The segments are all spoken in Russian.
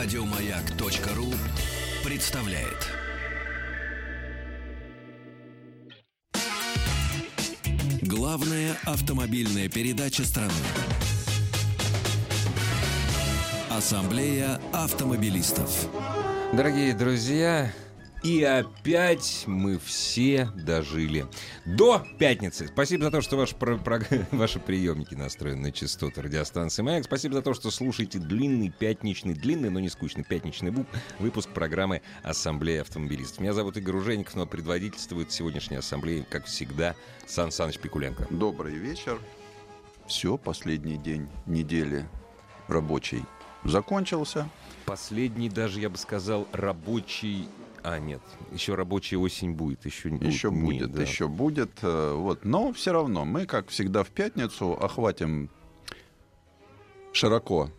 Радиомаяк.ру представляет. Главная автомобильная передача страны. Ассамблея автомобилистов. Дорогие друзья, и опять мы все дожили до пятницы. Спасибо за то, что ваш, про, про, ваши приемники настроены на частоту радиостанции «Маяк». Спасибо за то, что слушаете длинный пятничный, длинный, но не скучный пятничный выпуск программы «Ассамблея автомобилистов». Меня зовут Игорь Ужеников, но предводительствует сегодняшней ассамблеи, как всегда, Сан Саныч Пикуленко. Добрый вечер. Все, последний день недели рабочий закончился. Последний даже, я бы сказал, рабочий а, нет, еще рабочая осень будет. Еще, еще будет, да. еще будет. Э, вот. Но все равно мы, как всегда в пятницу, охватим широко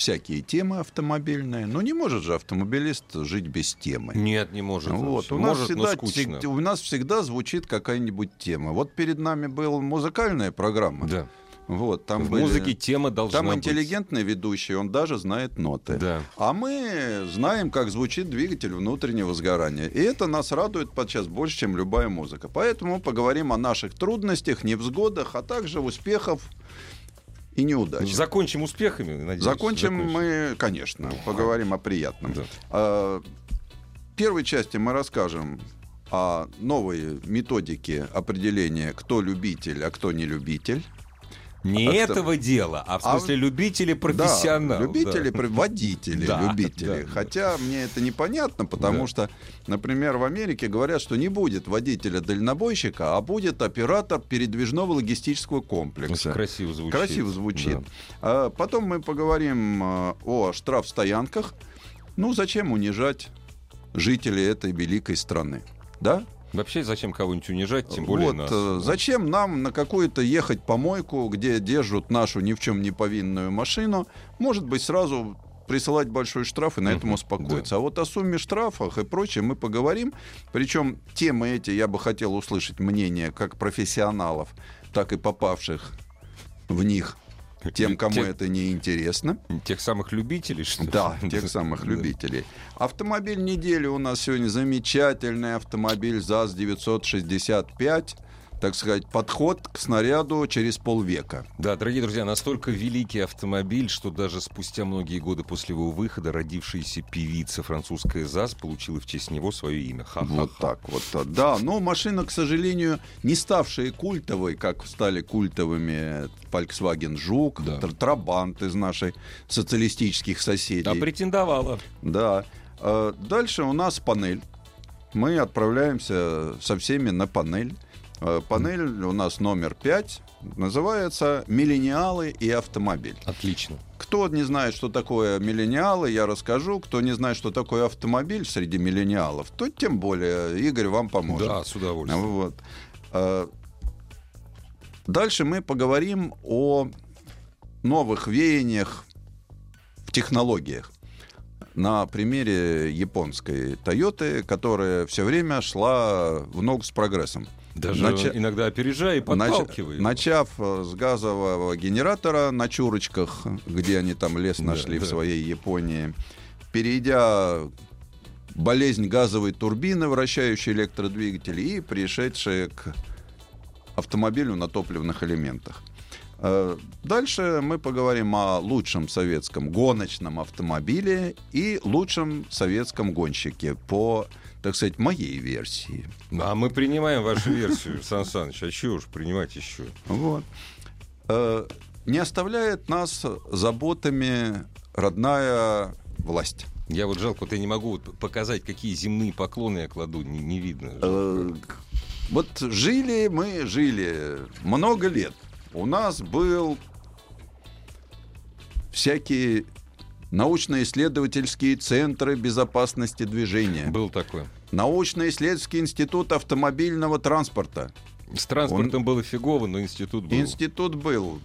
всякие темы автомобильные. Но не может же автомобилист жить без темы. Нет, не может. Вот. У, может, нас всегда, у нас всегда звучит какая-нибудь тема. Вот перед нами была музыкальная программа. Да. Вот, там в были, музыке тема должна Там интеллигентный быть. ведущий, он даже знает ноты. Да. А мы знаем, как звучит двигатель внутреннего сгорания. И это нас радует подчас больше, чем любая музыка. Поэтому поговорим о наших трудностях, невзгодах, а также успехах и неудачах. Закончим успехами, надеюсь. Закончим, закончим. мы, конечно, поговорим о приятном. Да. А, в первой части мы расскажем о новой методике определения, кто любитель, а кто не любитель. Не а этого что... дела, а в смысле а... любители профессионалы. Да, любители, да. водители, да, любители. Да, Хотя да. мне это непонятно, потому да. что, например, в Америке говорят, что не будет водителя-дальнобойщика, а будет оператор передвижного логистического комплекса. Красиво звучит. Красиво звучит. Да. А потом мы поговорим а, о штрафстоянках. Ну, зачем унижать жителей этой великой страны? Да? Вообще, зачем кого-нибудь унижать, тем более вот, нас? Э, зачем нам на какую-то ехать помойку, где держат нашу ни в чем не повинную машину? Может быть, сразу присылать большой штраф и на этом успокоиться. Да. А вот о сумме штрафах и прочее мы поговорим. Причем темы эти я бы хотел услышать мнение как профессионалов, так и попавших в них тем, кому тех, это не интересно. Тех самых любителей, что ли? Да, тех самых любителей. Автомобиль недели у нас сегодня замечательный автомобиль ЗАЗ-965 так сказать, подход к снаряду через полвека. Да, дорогие друзья, настолько великий автомобиль, что даже спустя многие годы после его выхода родившаяся певица французская ЗАЗ получила в честь него свое имя. Ха-ха-ха. Вот так вот. Да, но машина, к сожалению, не ставшая культовой, как стали культовыми Volkswagen Жук, да. Трабант из нашей социалистических соседей. А претендовала. Да. А дальше у нас панель. Мы отправляемся со всеми на панель. Э, панель у нас номер 5. Называется «Миллениалы и автомобиль». Отлично. Кто не знает, что такое миллениалы, я расскажу. Кто не знает, что такое автомобиль среди миллениалов, то тем более Игорь вам поможет. Да, с удовольствием. Вот. Э, дальше мы поговорим о новых веяниях в технологиях на примере японской Тойоты, которая все время шла в ногу с прогрессом. Даже Нача... иногда опережая и подталкивая. Начав э, с газового генератора на чурочках, где они там лес нашли да, в да. своей Японии, перейдя болезнь газовой турбины, вращающей электродвигатели, и пришедшие к автомобилю на топливных элементах. Э, дальше мы поговорим о лучшем советском гоночном автомобиле и лучшем советском гонщике по так сказать, моей версии. А мы принимаем вашу версию, Сан Саныч. А чего уж принимать еще? Вот. Э, не оставляет нас заботами родная власть. Я вот жалко, вот я не могу показать, какие земные поклоны я кладу, не, не видно. Э, вот жили мы, жили много лет. У нас был всякие научно-исследовательские центры безопасности движения. Был такой. Научно-исследовательский институт автомобильного транспорта. С транспортом Он... было фигово, но институт был. Институт был.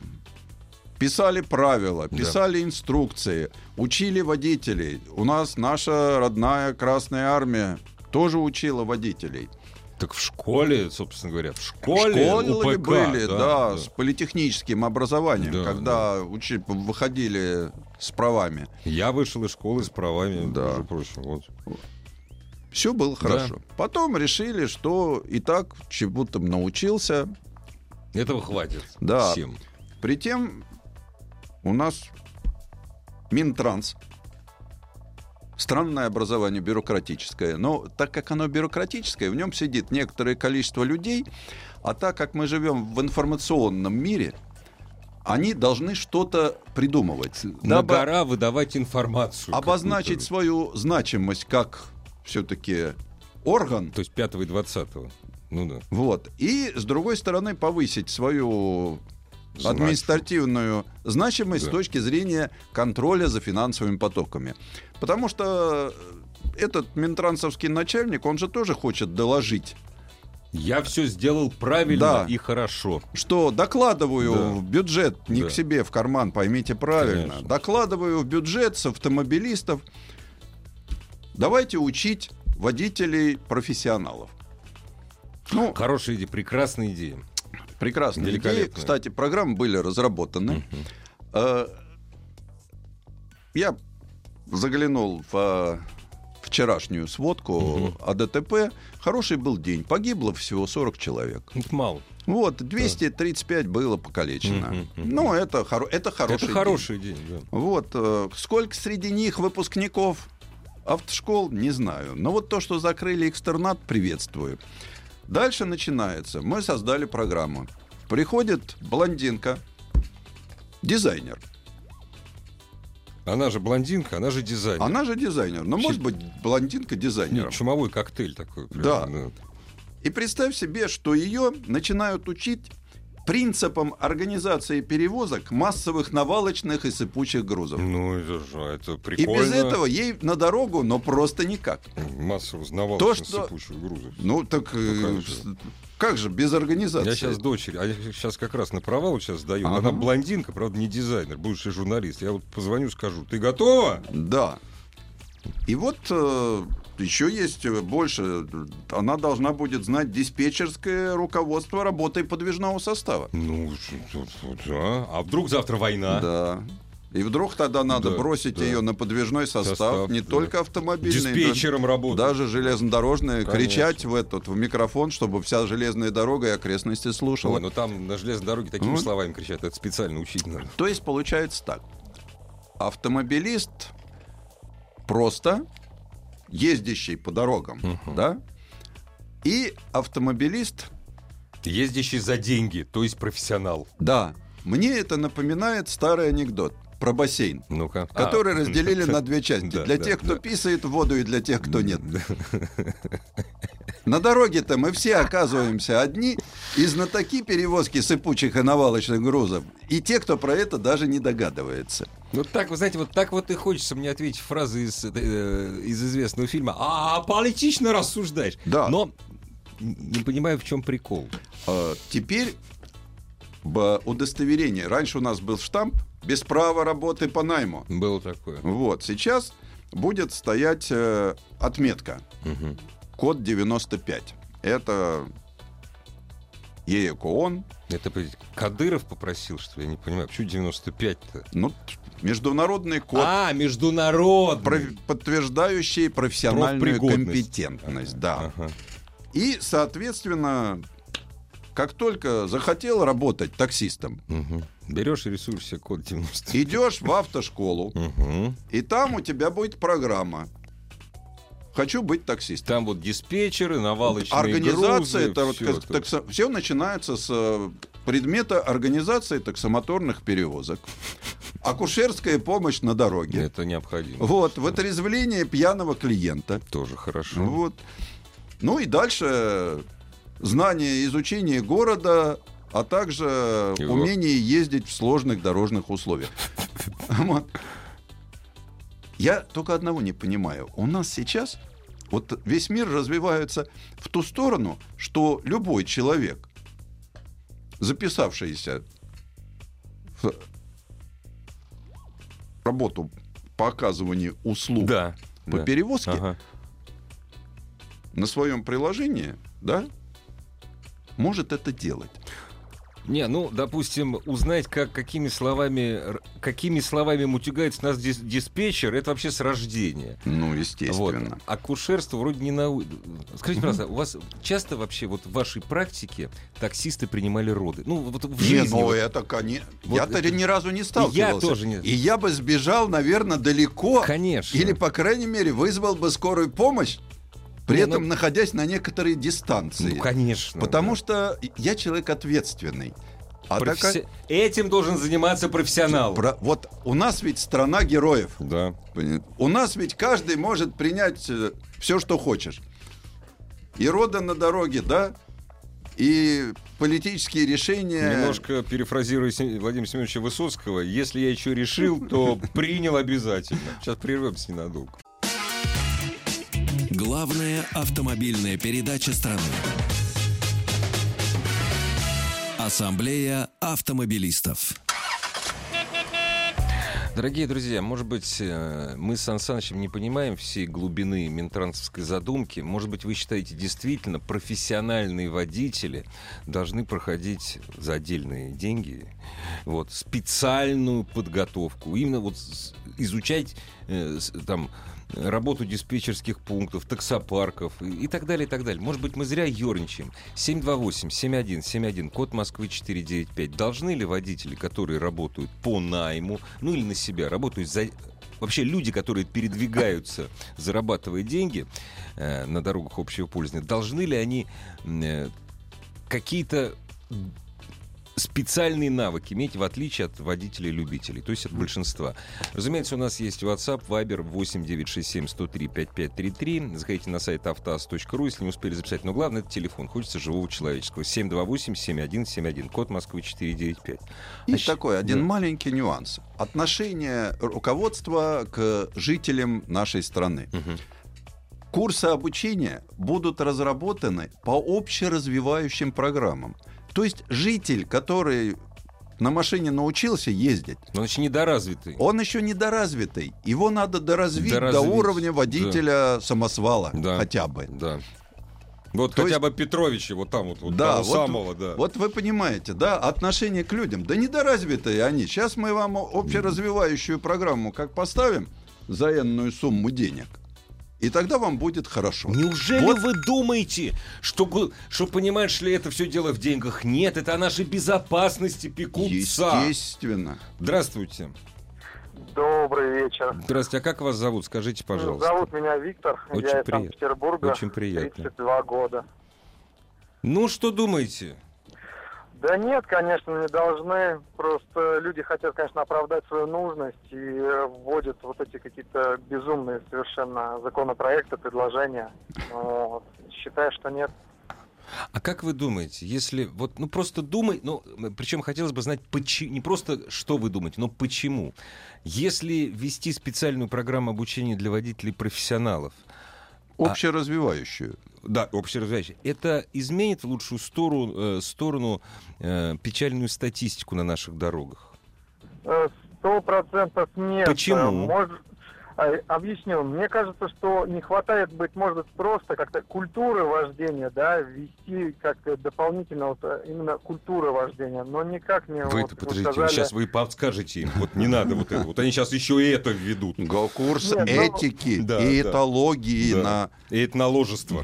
Писали правила, писали да. инструкции, учили водителей. У нас наша родная Красная Армия тоже учила водителей. Так в школе, собственно говоря, в школе, Школы УПК, были, да, да. с политехническим образованием, Да, когда учи- выходили с правами. Я вышел из школы с правами, Да. между прочим. Вот. Все было хорошо. Потом решили, что и так чему-то научился. Этого хватит Да. всем. При тем у нас Минтранс. Странное образование, бюрократическое. Но так как оно бюрократическое, в нем сидит некоторое количество людей, а так как мы живем в информационном мире, они должны что-то придумывать. На гора выдавать информацию. обозначить свою значимость как все-таки орган, То есть 5 и 20 Ну да. вот, и с другой стороны повысить свою административную значимость Да. с точки зрения контроля за финансовыми потоками. Потому что этот минтрансовский начальник, он же тоже хочет доложить, Я все сделал правильно Да. и хорошо. что докладываю Да. в бюджет, не Да. к себе в карман, поймите правильно, Конечно. докладываю в бюджет с автомобилистов. Давайте учить водителей профессионалов. Ну, Хорошая идея, прекрасная идея. Прекрасная идея. Кстати, программы были разработаны. Э, Я заглянул в вчерашнюю сводку о ДТП. Хороший был день. Погибло всего 40 человек. Это мало. Вот, 235 было покалечено. Мгм. Ну, это, хоро- это хороший Это день. хороший день, да. Вот, э, сколько среди них выпускников автошкол, не знаю. Но вот то, что закрыли экстернат, приветствую. Дальше начинается. Мы создали программу. Приходит блондинка, дизайнер. Она же блондинка, она же дизайнер. Она же дизайнер. Но может быть блондинка дизайнером. Нет, чумовой коктейль такой. прям, Да. да. И представь себе, что ее начинают учить принципам организации перевозок массовых навалочных и сыпучих грузов. Ну, это же, это И прикольно. без этого ей на дорогу, но просто никак. Массово узнавал То, что... сыпучих грузов. Ну так э, Ну, как как же без организации? Я сейчас дочери, а я сейчас как раз на провал сейчас даю. Ага. Она блондинка, правда, не дизайнер, бывший журналист. Я вот позвоню, скажу, ты готова? Да. И вот э, еще есть э, больше. Она должна будет знать диспетчерское руководство работой подвижного состава. Ну, да. А вдруг завтра война? Да. И вдруг тогда надо Да, бросить да. ее на подвижной состав, Состав, не да. только автомобильный, да- Диспетчером работать. даже железнодорожный, Конечно. кричать в этот в микрофон, чтобы вся железная дорога и окрестности слушала. Ой, ну там на железной дороге такими Вот. словами кричат, это специально учить надо. То есть получается так. Автомобилист просто ездящий по дорогам, да? И автомобилист, Ездящий за деньги, то есть профессионал. да, мне это напоминает старый анекдот про бассейн, Ну-ка. который А. разделили на две части. Да, для да, тех, кто да. писает в воду, и для тех, кто нет. На дороге-то мы все оказываемся одни и знатоки перевозки сыпучих и навалочных грузов. И те, кто про это даже не догадывается. Ну так, вы знаете, вот так вот и хочется мне ответить фразы из, э, из известного фильма. А политично рассуждаешь. Да. Но не понимаю, в чем прикол. А, Теперь в удостоверении. Раньше у нас был штамп без права работы по найму. Было такое. Вот. Сейчас будет стоять э, отметка. Мгм. Код 95. Это ЕЭКООН. Это Кадыров попросил, что ли? я не понимаю. Почему 95-то? Ну, международный код, А, международный. про- подтверждающий профессиональную компетентность. Да. Ага. И, соответственно, как только захотел работать таксистом, Мгм. Берешь и рисуешь себе код 90. идешь в автошколу, Мгм. И там у тебя будет программа. Хочу быть таксистом. Там вот диспетчеры, навалочные Организация, грузы, это вот всё как- это. таксо- все начинается с э, предмета организации таксомоторных перевозок. Акушерская помощь на дороге. Это необходимо. Вот, вытрезвление пьяного клиента. Тоже хорошо. Вот. Ну и дальше знание изучение города, а также Его. умение ездить в сложных дорожных условиях. Вот. Я только одного не понимаю. У нас сейчас вот весь мир развивается в ту сторону, что любой человек, записавшийся в работу по оказыванию услуг Да. по да. перевозке, Ага. на своем приложении да, может это делать. Не, ну, допустим, узнать, как, какими словами, какими словами мутюгается нас дис диспетчер, это вообще с рождения. Ну, естественно. Вот. Акушерство вроде не на... Скажите, пожалуйста, у вас часто вообще вот в вашей практике таксисты принимали роды? Ну, вот в жизни... Не, ну, вот... это, конечно... Вот Я-то это... ни разу не сталкивался. Я тоже не... И я бы сбежал, наверное, далеко. Конечно. Или, по крайней мере, вызвал бы скорую помощь, при не, этом ну... находясь на некоторой дистанции. Ну, конечно. Потому да. что я человек ответственный. А Професси... так... Этим должен заниматься профессионал. Про... Вот у нас ведь страна героев. Да. У нас ведь каждый может принять э, все, что хочешь. И рода на дороге, да, и политические решения... Немножко перефразируя Владимира Семеновича Высоцкого, если я еще решил, то принял обязательно. Сейчас прервемся ненадолго. Главная автомобильная передача страны. Ассамблея автомобилистов. Дорогие друзья, может быть, э, мы с Сан Санычем не понимаем всей глубины минтрансовской задумки. Может быть, вы считаете, действительно, профессиональные водители должны проходить за отдельные деньги вот, специальную подготовку. Именно вот изучать э, там работу диспетчерских пунктов, таксопарков и, так далее, и так далее. Может быть, мы зря ерничаем. 728-7171, код Москвы 495. Должны ли водители, которые работают по найму, ну или на себя, работают за вообще люди, которые передвигаются, зарабатывая деньги э, на дорогах общего пользования, должны ли они э, какие-то специальные навыки иметь, в отличие от водителей-любителей, то есть от большинства. Разумеется, у нас есть WhatsApp, Viber 8967 103 5533. Заходите на сайт автоаз.ру, если не успели записать. Но главное, это телефон. Хочется живого человеческого. 728-7171, код Москвы 495. И Значит, такой один да. маленький нюанс. Отношение руководства к жителям нашей страны. Угу. Курсы обучения будут разработаны по общеразвивающим программам. То есть житель, который на машине научился ездить. Но он еще недоразвитый. Он еще недоразвитый. Его надо доразвить, доразвить. до уровня водителя да. самосвала да. хотя бы. Да. Вот То хотя есть... бы Петровича, вот там вот, вот да, того вот, самого, да. Вот вы понимаете, да, отношение к людям. Да недоразвитые они. Сейчас мы вам общеразвивающую программу как поставим за энную сумму денег – и тогда вам будет хорошо. Неужели вот. вы думаете, что, что, понимаешь ли, это все дело в деньгах? Нет, это о нашей безопасности пекутся. Естественно. Здравствуйте. Добрый вечер. Здравствуйте, а как вас зовут? Скажите, пожалуйста. Зовут меня Виктор. Очень я приятно. из Санкт-Петербурга. Очень приятно. 32 года. Ну, что думаете? Да нет, конечно, не должны. Просто люди хотят, конечно, оправдать свою нужность и вводят вот эти какие-то безумные совершенно законопроекты, предложения. Вот. Считаю, что нет. А как вы думаете, если вот, ну просто думай, ну, причем хотелось бы знать, почему, не просто что вы думаете, но почему. Если ввести специальную программу обучения для водителей-профессионалов, а Общеразвивающую. А, да, общеразвивающую. Это изменит в лучшую сторону, э, сторону э, печальную статистику на наших дорогах? Э, сто процентов нет. Почему? Может, а, объясню. Мне кажется, что не хватает, быть может, просто как-то культуры вождения, да, ввести как дополнительно вот э, именно культуры вождения, но никак не... Вы вот, это подождите, сказали... сейчас вы подскажете им, вот не надо вот это, вот они сейчас еще и это введут. Курс ну, этики и этологии на... И этноложество.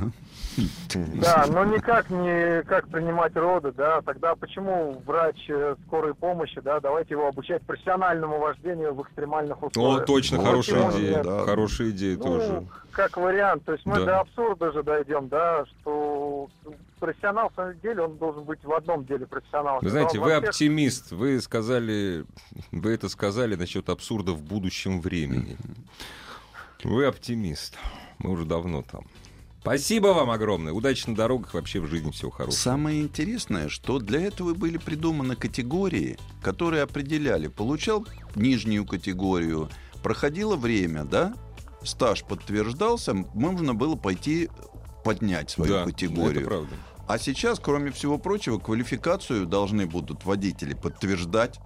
Да, но никак не как принимать роды, да, тогда почему врач э, скорой помощи, да, давайте его обучать профессиональному вождению в экстремальных условиях. О, точно, ну, хорошая идея, да. хорошая идея ну, тоже. Как вариант, то есть мы да. до абсурда же дойдем, да, что профессионал в самом деле, он должен быть в одном деле профессионал. Вы знаете, вы всех... оптимист, вы сказали, вы это сказали насчет абсурда в будущем времени. Вы оптимист, мы уже давно там. Спасибо вам огромное. Удачи на дорогах, вообще в жизни всего хорошего. Самое интересное, что для этого были придуманы категории, которые определяли, получал нижнюю категорию, проходило время, да, стаж подтверждался, можно было пойти поднять свою да, категорию. Это правда. А сейчас, кроме всего прочего, квалификацию должны будут водители подтверждать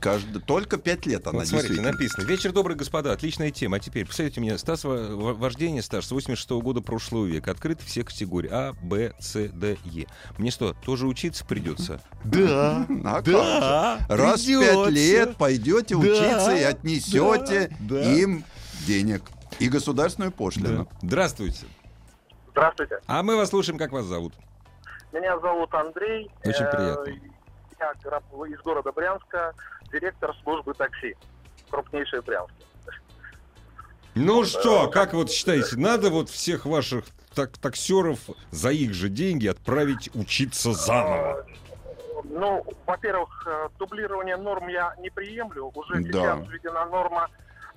Каждый, только пять лет она Вот смотрите, написано. Вечер добрый, господа. Отличная тема. А теперь, посмотрите мне, стаж во- во- вождения стаж с 86 года прошлого века. Открыты все категории А, Б, С, Д, Е. Мне что, тоже учиться придется? Да. А как же? Раз в пять лет пойдете учиться и отнесете да. им денег и государственную пошлину. Здравствуйте. Здравствуйте. А мы вас слушаем, как вас зовут? Меня зовут Андрей. Очень Э, приятно. Я из города Брянска, директор службы такси. Крупнейшей Брянске. Ну что, как вот считаете, надо вот всех ваших так таксеров за их же деньги отправить учиться заново? Ну, во-первых, э, дублирование норм я не приемлю. Уже Да. сейчас введена норма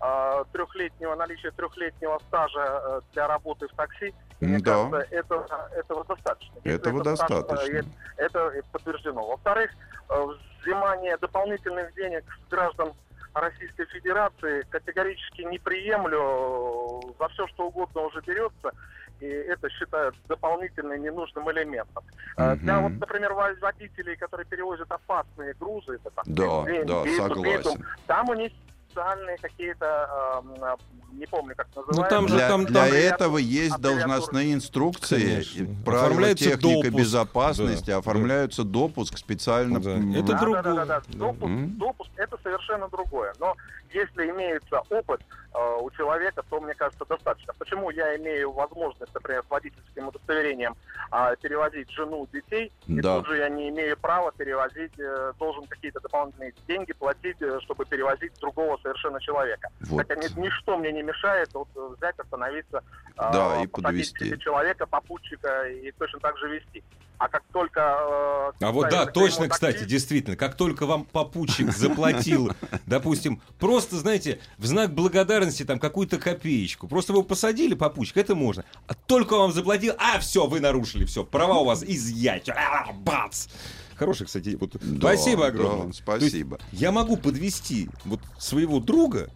э, трехлетнего наличия трехлетнего стажа э, для работы в такси. Мне Да. кажется, этого, этого достаточно. Если Этого стаж, э, достаточно. это подтверждено. Во-вторых, э, взимание дополнительных денег с граждан Российской Федерации категорически не приемлю. За все, что угодно уже берется. И это считают дополнительным ненужным элементом. Э, Для вот, например, водителей, которые перевозят опасные грузы, это там Да, бензин, да, дизель, согласен. битум, там у них специальные какие-то, э, не помню, как называется. Ну, там же Для, там- для там- этого есть должностные инструкции, Конечно. правила Оформляется техники допуск. безопасности, Да, оформляются допуск специально. Да. Это да, другое. да, да, да, Да. Допуск, М. допуск это совершенно другое. Но если имеется опыт э, у человека, то мне кажется достаточно. Почему я имею возможность, например, с водительским удостоверением а, перевозить жену, детей, и Да. тут же я не имею права перевозить, э, должен какие-то дополнительные деньги платить, э, чтобы перевозить другого совершенно человека. Вот. Хотя ни- ничто мне не мешает вот, э, взять, остановиться, э, Да, и себе человека, попутчика и точно так же вести. А как только... э, А вот да, точно, клеймо кстати, действительно, как только вам попутчик заплатил, допустим, просто, знаете, в знак благодарности там какую-то копеечку, просто вы посадили попутчик, это можно. А только вам заплатил, а все, вы нарушили, все, права у вас изъять. А, бац! Хороший, кстати, вот. Да, спасибо да, огромное. спасибо. То есть я могу подвести вот своего друга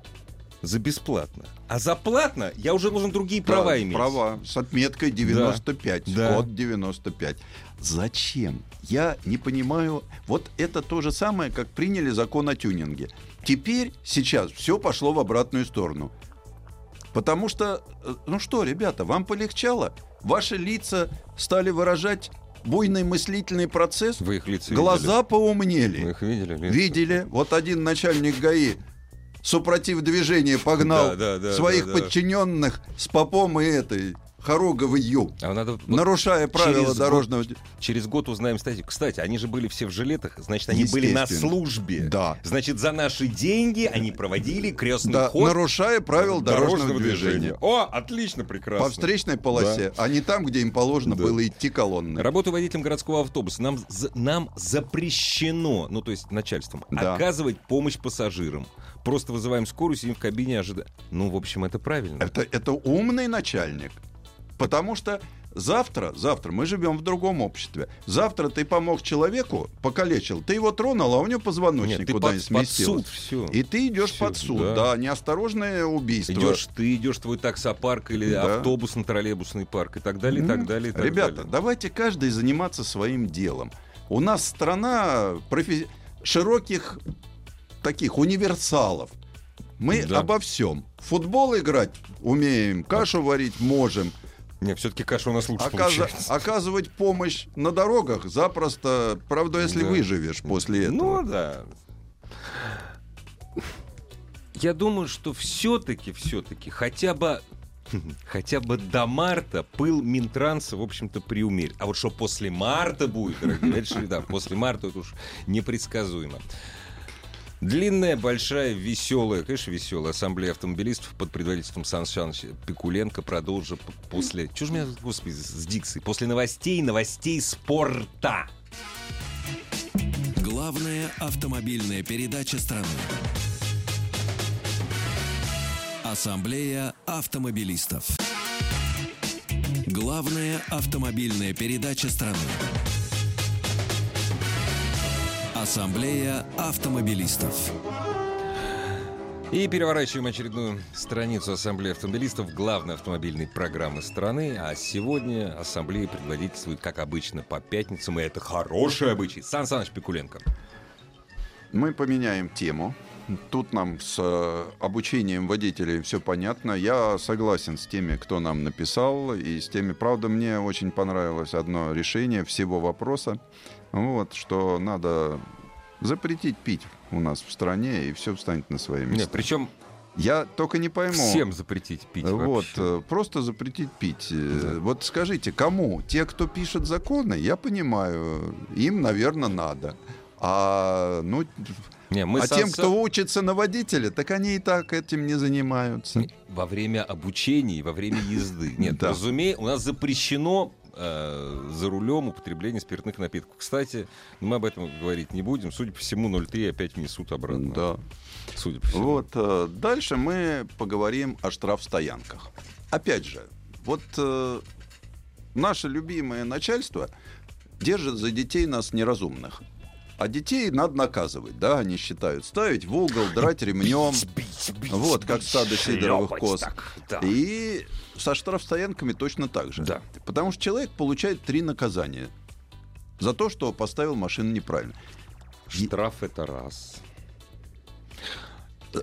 за бесплатно, а за платно я уже должен другие Да, права иметь. Права с отметкой 95. Да. Код 95. Зачем? Я не понимаю. Вот это то же самое, как приняли закон о тюнинге. Теперь, сейчас, все пошло в обратную сторону. Потому что, э, ну что, ребята, вам полегчало? Ваши лица стали выражать буйный мыслительный процесс? Вы их лица Глаза видели? поумнели. Вы их видели? лица? Видели? Вот один начальник ГАИ супротив движения погнал Да, да, да, своих подчиненных с попом и этой хоруговой А надо вот нарушая правила через дорожного... Через год узнаем статью. Кстати, они же были все в жилетах, значит, они были на службе. Да. Значит, за наши деньги они проводили крестный Да, ход нарушая правила дорожного, движения. О, отлично, прекрасно. По встречной полосе, а не там, где им положено Да. было идти колонны. Работаю водителем городского автобуса. Нам, нам запрещено, ну то есть начальством, Да. оказывать помощь пассажирам. Просто вызываем скорую, сидим в кабине, ожидаем. Ну, в общем, это правильно. Это, это умный начальник. Потому что завтра, завтра мы живем в другом обществе. Завтра ты помог человеку, покалечил, ты его тронул, а у него позвоночник Нет, куда-нибудь под, под сместился. суд, все. И ты идешь Всё, под суд, да. да, неосторожное убийство. Идешь, ты идешь твой таксопарк или Да. автобусно-троллейбусный парк и так далее, и так далее. и так Ребята, далее. давайте каждый заниматься своим делом. У нас страна профи- широких таких универсалов. Мы Да. обо всем. Футбол играть умеем, кашу варить можем. Не, все-таки каша у нас лучше Оказа- получается. оказывать помощь на дорогах запросто, правда, если Да. выживешь после этого. Ну да. Я думаю, что все-таки, все-таки, хотя бы Хотя бы до марта пыл Минтранса, в общем-то, приумерит. А вот что после марта будет, дорогие, да, после марта это уж непредсказуемо. Длинная, большая, веселая, конечно, веселая ассамблея автомобилистов под предводительством Сан Саныча Пикуленко продолжит после... Чего же меня, господи, с дикцией? После новостей, новостей спорта. Главная автомобильная передача страны. Ассамблея автомобилистов. Главная автомобильная передача страны. Ассамблея автомобилистов. И переворачиваем очередную страницу Ассамблеи автомобилистов главной автомобильной программы страны. А сегодня Ассамблея предводительствует, как обычно, по пятницам. И это хороший обычай. Сан Саныч Пикуленко. Мы поменяем тему. Тут нам с э, обучением водителей все понятно. Я согласен с теми, кто нам написал, и с теми, правда, мне очень понравилось одно решение всего вопроса, вот, что надо запретить пить у нас в стране, и все встанет на свои места. Нет, причем Я только не пойму. всем запретить пить Вот, вообще. э, просто запретить пить. Э, Да. Вот скажите, кому? Те, кто пишет законы, я понимаю, им, наверное, надо. А, ну, Не, мы а сан- тем, кто учится на водителя, так они и так этим не занимаются. во время обучения во время езды. Нет, Да. разумеется, у нас запрещено э, за рулем употребление спиртных напитков. Кстати, мы об этом говорить не будем. Судя по всему, 0,3 опять внесут обратно. Да. Судя по всему. Вот э, дальше мы поговорим о штрафстоянках. Опять же, вот э, наше любимое начальство держит за детей нас неразумных. А детей надо наказывать, да, они считают. Ставить в угол, драть ремнем. Вот, как стадо сидоровых коз. И со штрафстоянками точно так же. Да. Потому что человек получает три наказания за то, что поставил машину неправильно. Штраф это раз.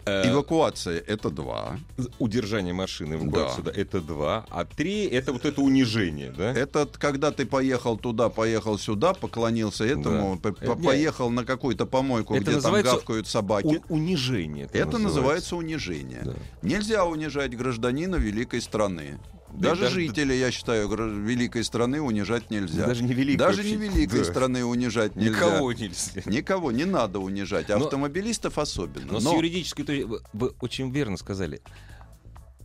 Э, Эвакуация это два. Удержание машины эвакуацию, Да. да, это два. А три это вот это унижение, да? Это когда ты поехал туда, поехал сюда, поклонился этому, Да. по- по- Э, не. поехал на какую-то помойку, Это где там называется гавкают собаки. Унижение. Это называется унижение. Да. Нельзя унижать гражданина великой страны. Даже даже- жителей, я считаю, великой страны унижать нельзя. Даже не великой Даже не великой Да. страны унижать нельзя. Никого нельзя. Никого не надо унижать. Автомобилистов особенно. Но, с Но юридической точки вы очень верно сказали.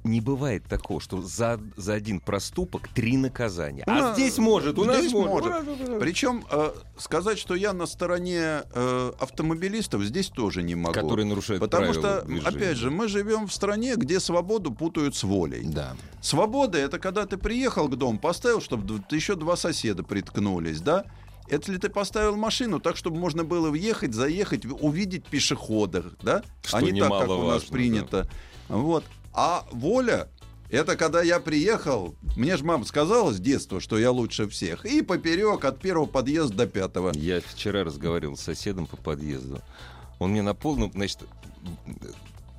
Не бывает такого, что за, за один проступок три наказания. А Да, здесь может, у нас здесь может. может. Причем э, сказать, что я на стороне э, автомобилистов, здесь тоже не могу. Которые нарушают Потому что, движения. опять же, мы живем в стране, где свободу путают с волей. Да. Свобода это когда ты приехал к дому, поставил, чтобы еще два соседа приткнулись, да? Это ли ты поставил машину так, чтобы можно было въехать, заехать, увидеть пешеходов, да? Что а не так, как у нас принято. Вот. А воля это когда я приехал, мне же мама сказала с детства, что я лучше всех, и поперек от первого подъезда до пятого. Я вчера разговаривал с соседом по подъезду. Он мне на полном, значит,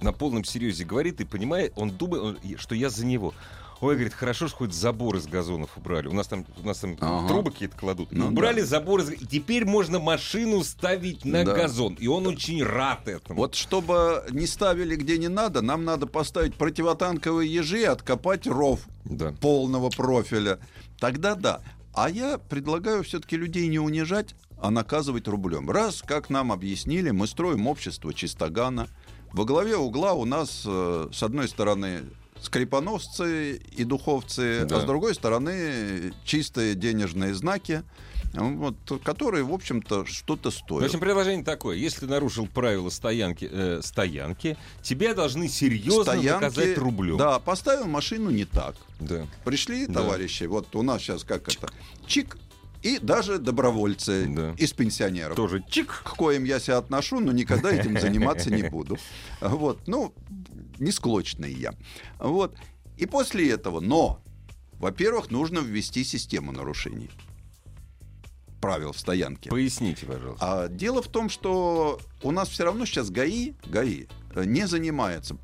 на полном серьезе говорит и понимает, он думает, что я за него. Ой, говорит, хорошо, что хоть забор из газонов убрали. У нас там, у нас там Ага. трубы какие-то кладут. Ну убрали да. забор, из... и теперь можно машину ставить на Да. газон. И он очень рад этому. Вот чтобы не ставили где не надо, нам надо поставить противотанковые ежи и откопать ров Да. полного профиля. Тогда да. А я предлагаю все-таки людей не унижать, а наказывать рублем. Раз, как нам объяснили, мы строим общество чистогана. Во главе угла у нас, э, с одной стороны, скрипоносцы и духовцы, Да. а с другой стороны, чистые денежные знаки, вот, которые, в общем-то, что-то В стоят. общем, предложение такое. Если ты нарушил правила стоянки, э, стоянки тебя должны серьезно наказать рублем. Да, поставил машину не так. Да. Пришли Да. товарищи, вот у нас сейчас как это, чик, и даже добровольцы Да. из пенсионеров. Тоже чик. К коим я себя отношу, но никогда этим заниматься не буду. Вот, ну, не склочный я. Вот. И после этого, но, во-первых, нужно ввести систему нарушений правил в стоянке. Поясните, пожалуйста. А дело в том, что у нас все равно сейчас ГАИ, ГАИ э, не занимается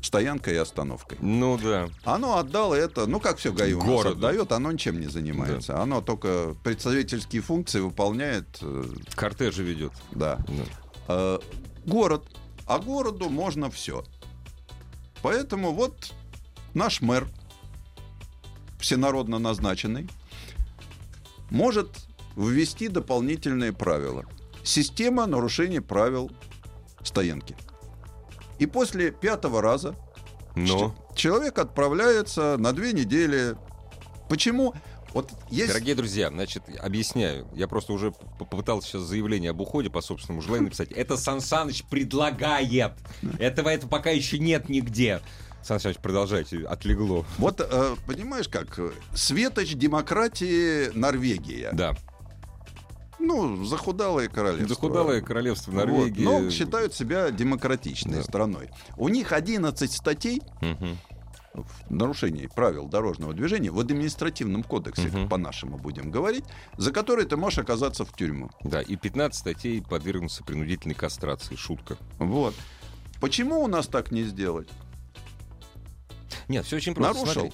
стоянкой и остановкой. Ну да. Оно отдало это, ну как все ГАИ у нас отдает, оно ничем не занимается. Оно только представительские функции выполняет, э, Кортежи ведет. да. Да. Э, город. А городу можно все. Поэтому вот наш мэр, всенародно назначенный, может ввести дополнительные правила. Система нарушения правил стоянки. И после пятого раза Но, Ч- Человек отправляется на две недели. Почему? Вот есть... дорогие друзья, значит, объясняю. Я просто уже попытался сейчас заявление об уходе по собственному желанию написать. Это Сан Саныч предлагает. Этого, этого пока еще нет нигде. Сан Саныч, продолжайте. Отлегло. Вот, э, понимаешь как, э, светоч демократии Норвегия. Да. Ну, захудалое королевство. Захудалое королевство Вот, Норвегии. Но считают себя демократичной Да. страной. У них 11 статей, Мгм. в нарушении правил дорожного движения в административном кодексе, Мгм. по-нашему будем говорить, за который ты можешь оказаться в тюрьму. Да, и 15 статей подвергнуться принудительной кастрации. Шутка. Вот. Почему у нас так не сделать? Нет, все очень просто. Нарушил. смотри.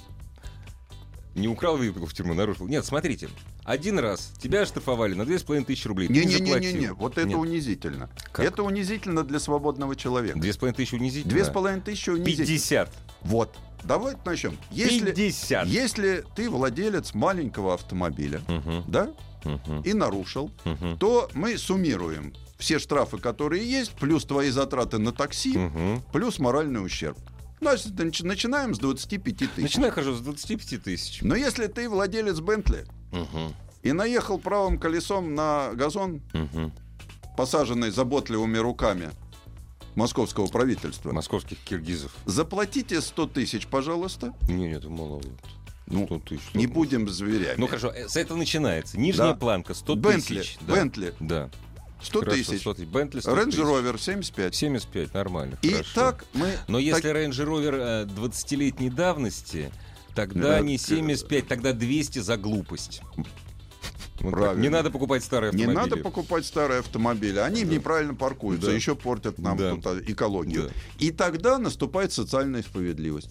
Не украл выпил в тюрьму, нарушил. Нет, смотрите. Один раз тебя оштрафовали на 2500 тысячи рублей. заплатил. вот это Нет, унизительно. Как? Это унизительно для свободного человека. 2500 тысячи унизительно. Две с половиной тысячи унизительно. 50. Вот. Давай начнем. Если, 50. если ты владелец маленького автомобиля, Мгм, да, мгм, и нарушил, мгм, то мы суммируем все штрафы, которые есть, плюс твои затраты на такси, мгм. плюс моральный ущерб. Значит, нач- начинаем с 25 тысяч. Начинай, хожу, с 25 тысяч. Но если ты владелец Бентли Мгм, и наехал правым колесом на газон, мгм. посаженный заботливыми руками московского правительства, Московских киргизов. заплатите 100 тысяч, пожалуйста. Не, нет, мало. Ну, 100 тысяч. Не будем зверями. Ну хорошо, э, с этого начинается. Нижняя Да. планка 100 Бентли, тысяч. Да. Бентли, Да. 100 Хорошо, тысяч. 100 тысяч. Бентли 100 Range. Rover 75. 75, нормально. И хорошо. так мы... Но если так- Range Rover э, 20-летней давности, тогда Да, не к- 75, тогда 200 за глупость. Вот так. Правильно. Не надо покупать старые Не автомобили. надо покупать старые автомобили. Они неправильно паркуются, Да. еще портят нам Да. тут а, экологию. Да. И тогда наступает социальная справедливость.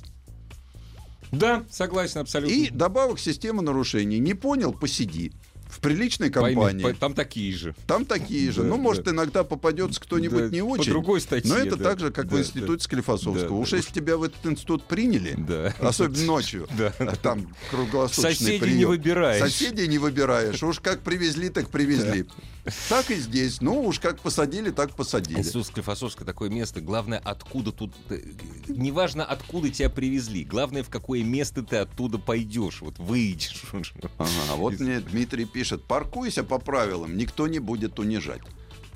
Да, согласен абсолютно. И добавок системы нарушений. Не понял, посиди. В приличной Пойми, компании. по- там такие же. Там такие же. Да, ну, может, да. иногда попадется кто-нибудь Да, не по очень. другой статье, Но это да. так же, как Да, в институте Склифосовского. Да, Уж да. если тебя в этот институт приняли, Да. особенно ночью, Да. а там круглосуточный Соседей прием. не выбираешь. Соседей не выбираешь. Уж как привезли, так привезли. Так и здесь. Ну, уж как посадили, так посадили. Институт Склифосовского такое место. Главное, откуда тут... Неважно, откуда тебя привезли. Главное, в какое место ты оттуда пойдешь. Вот выйдешь. Ага, а вот мне Дмитрий пишет, паркуйся по правилам, никто не будет унижать.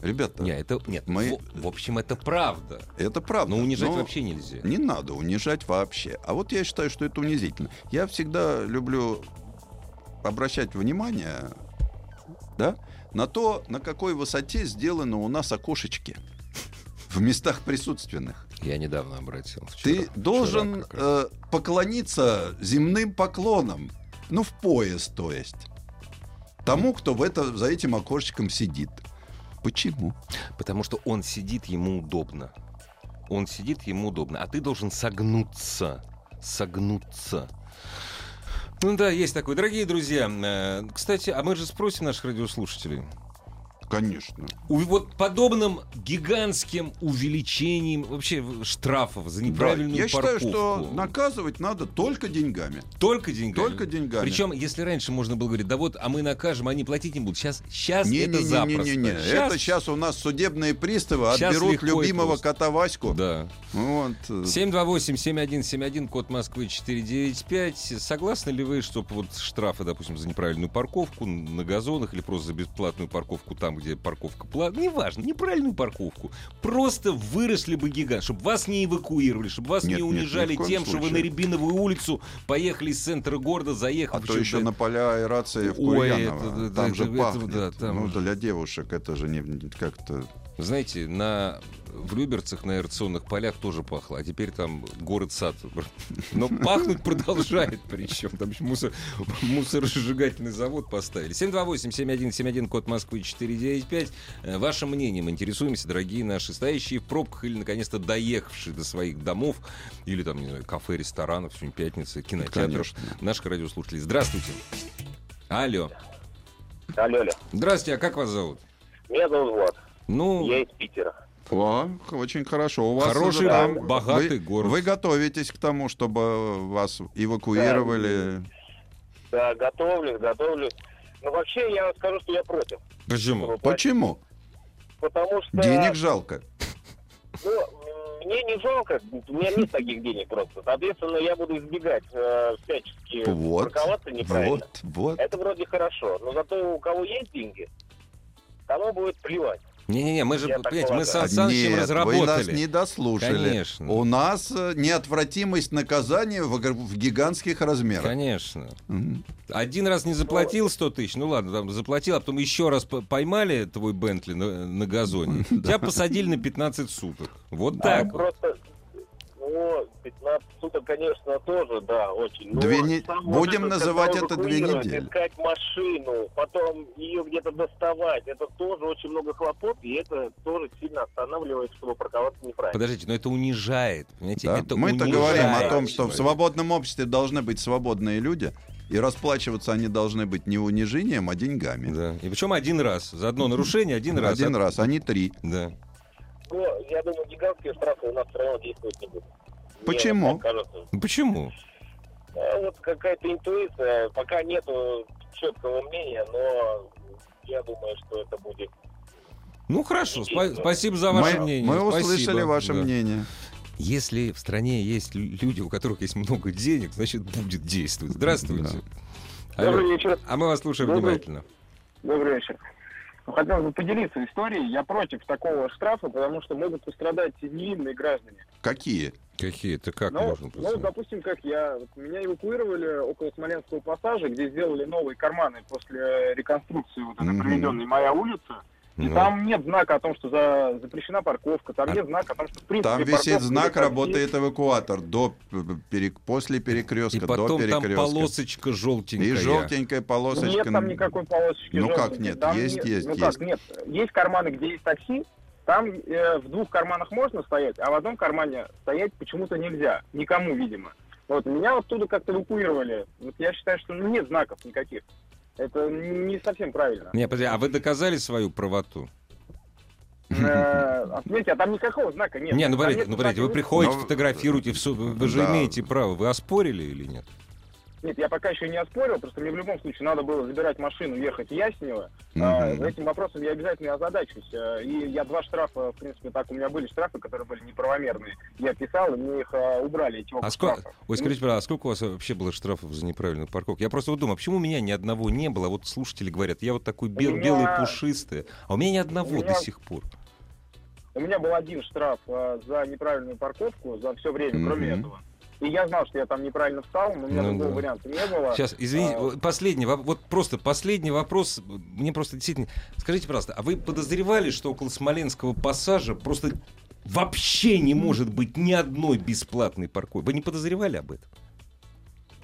Ребята, Не, это... Нет, Мы- в, в общем, это правда. это правда. Но унижать но вообще нельзя. Не надо унижать вообще. А вот я считаю, что это унизительно. Я всегда люблю обращать внимание да, на то, на какой высоте сделаны у нас окошечки в местах присутственных. Я недавно обратил. Ты вчера- должен вчера э, поклониться земным поклоном. Ну, в пояс, то есть. Тому, кто в это, за этим окошечком сидит. Почему? Потому что он сидит, ему удобно. Он сидит, ему удобно. А ты должен согнуться. Согнуться. Ну да, есть такое. Дорогие друзья, э, кстати, а мы же спросим наших радиослушателей. Конечно. У- Вот подобным гигантским увеличением вообще штрафов за Да, неправильную я считаю, парковку. что наказывать надо только деньгами. Только деньгами. Только деньгами. Причем, если раньше можно было говорить, да вот, а мы накажем, они платить не будут. Сейчас, сейчас это запросто. Не-не-не-не-не. Это сейчас у нас судебные приставы Щас отберут любимого просто. кота Ваську. Да. Вот. э, 728-7171, код Москвы 495. Согласны ли вы, чтобы вот штрафы, допустим, за неправильную парковку на газонах или просто за бесплатную парковку там, где парковка платная, неважно, неправильную парковку, просто выросли бы гигант, чтобы вас не эвакуировали, чтобы вас Нет, не нет, ни унижали коем тем, что вы на случае. Рябиновую улицу поехали из центра города, заехали. А то еще на поля аэрации в Ой, Курьяново. это- там это- же это- пахнет. да, там- Ну, для девушек это же не как-то... Знаете, на в Люберцах на аэрационных полях тоже пахло, а теперь там город-сад. Но пахнуть продолжает причем. Там мусор, мусоросжигательный завод поставили. 728-7171, код Москвы 495. Э, Вашим мнением интересуемся, дорогие наши, стоящие в пробках или, наконец-то, доехавшие до своих домов, или там, не знаю, кафе, ресторанов, сегодня пятница, кинотеатров. Конечно. Наших радиослушателей. Здравствуйте. Алло. Алло, алло. Здравствуйте, а как вас зовут? Меня зовут Влад. Ну, Я из Питера. О, очень хорошо. У вас Хороший, уже там- богатый вы, город. Вы готовитесь к тому, чтобы вас эвакуировали? Да, готовлюсь, готовлюсь. Но вообще я вам скажу, что я против. почему? Почему? Потому что... Денег жалко. Ну, мне не жалко, у меня нет таких денег просто. Соответственно, я буду избегать э, всячески Вот. парковаться неправильно. Вот, вот. Это вроде хорошо. Но зато у кого есть деньги, тому будет плевать. Не-не-не, мы же, понимаете, мы с Санычем Нет, разработали. вы нас не дослушали. Конечно. У нас э, неотвратимость наказания в, в гигантских размерах. Конечно. Мгм. Один раз не заплатил 100 тысяч, ну ладно, там заплатил, а потом еще раз поймали твой Бентли на, на газоне, тебя посадили на 15 суток. Вот А так. просто... Ну, 15 суток, конечно, тоже, да, очень. Две не- будем вот называть это две недели. Искать машину, потом ее где-то доставать, это тоже очень много хлопот, и это тоже сильно останавливает, чтобы парковаться неправильно. Подождите, но это унижает. Понимаете, Да? это Мы-то говорим о том, что в свободном обществе должны быть свободные люди, и расплачиваться они должны быть не унижением, а деньгами. Да. И причем один раз. За одно нарушение один раз. Один А- раз, а не три. Да. Но я думаю, гигантские штрафы у нас все равно действовать не будут. Мне Почему? так кажется. Ну Почему? А вот какая-то интуиция, пока нету четкого мнения, но я думаю, что это будет. Ну хорошо, спа- спасибо за ваше мы, мнение. мы Спасибо. услышали ваше Да. мнение. Если в стране есть лю- люди, у которых есть много денег, значит будет действовать. Здравствуйте. Алло. Добрый вечер. А мы вас слушаем Добрый. внимательно. Добрый вечер. Ну, Хотел бы поделиться историей. Я против такого штрафа, потому что могут пострадать невинные граждане. Какие? Какие это как ну, можно ну, допустим, как я. Вот Меня эвакуировали около Смоленского пассажа, где сделали новые карманы после реконструкции вот этой Мгм. проведенной «Моя улица». И Ну. там нет знака о том, что за... запрещена парковка, там А- нет знака о том, что в принципе Там висит знак. «Работает эвакуатор» до, пере- после И перекрестка, до потом там перекрестка. полосочка желтенькая. И желтенькая полосочка. Нет там никакой полосочки. Ну как нет? Там Есть, нет- есть, Ну есть. как нет? Есть карманы, где есть такси. Там э, в двух карманах можно стоять, а в одном кармане стоять почему-то нельзя. Никому, видимо. Вот меня оттуда как-то эвакуировали. Вот я считаю, что ну, нет знаков никаких. Это не совсем правильно. Не, подожди, а вы доказали свою правоту? Э, а, Понимаете, а там никакого знака нет. Не, ну Там подождите, нет ну подождите, вы приходите, Ну, фотографируете, вы же да. имеете право. Вы оспорили или нет? Нет, я пока еще не оспорил, просто мне в любом случае надо было забирать машину, ехать в Яснево. А, Мгм. Этим вопросом я обязательно озадачусь. А, И я два штрафа, в принципе, так у меня были штрафы, которые были неправомерные. Я писал, и мне их а, убрали, эти А сколько, ой, скажите, пожалуйста, а сколько у вас вообще было штрафов за неправильную парковку? Я просто вот думаю, а почему у меня ни одного не было? Вот слушатели говорят, я вот такой бел- меня- белый пушистый, а у меня ни одного меня- до сих пор. У меня был один штраф а, за неправильную парковку за все время, кроме Мгм. этого. И я знал, что я там неправильно встал, но у меня Ну другого да. варианта не было. Сейчас, извините, А, последний, вот просто последний вопрос. Мне просто действительно... Скажите, пожалуйста, а вы подозревали, что около Смоленского пассажа просто вообще не может быть ни одной бесплатной парковки? Вы не подозревали об этом?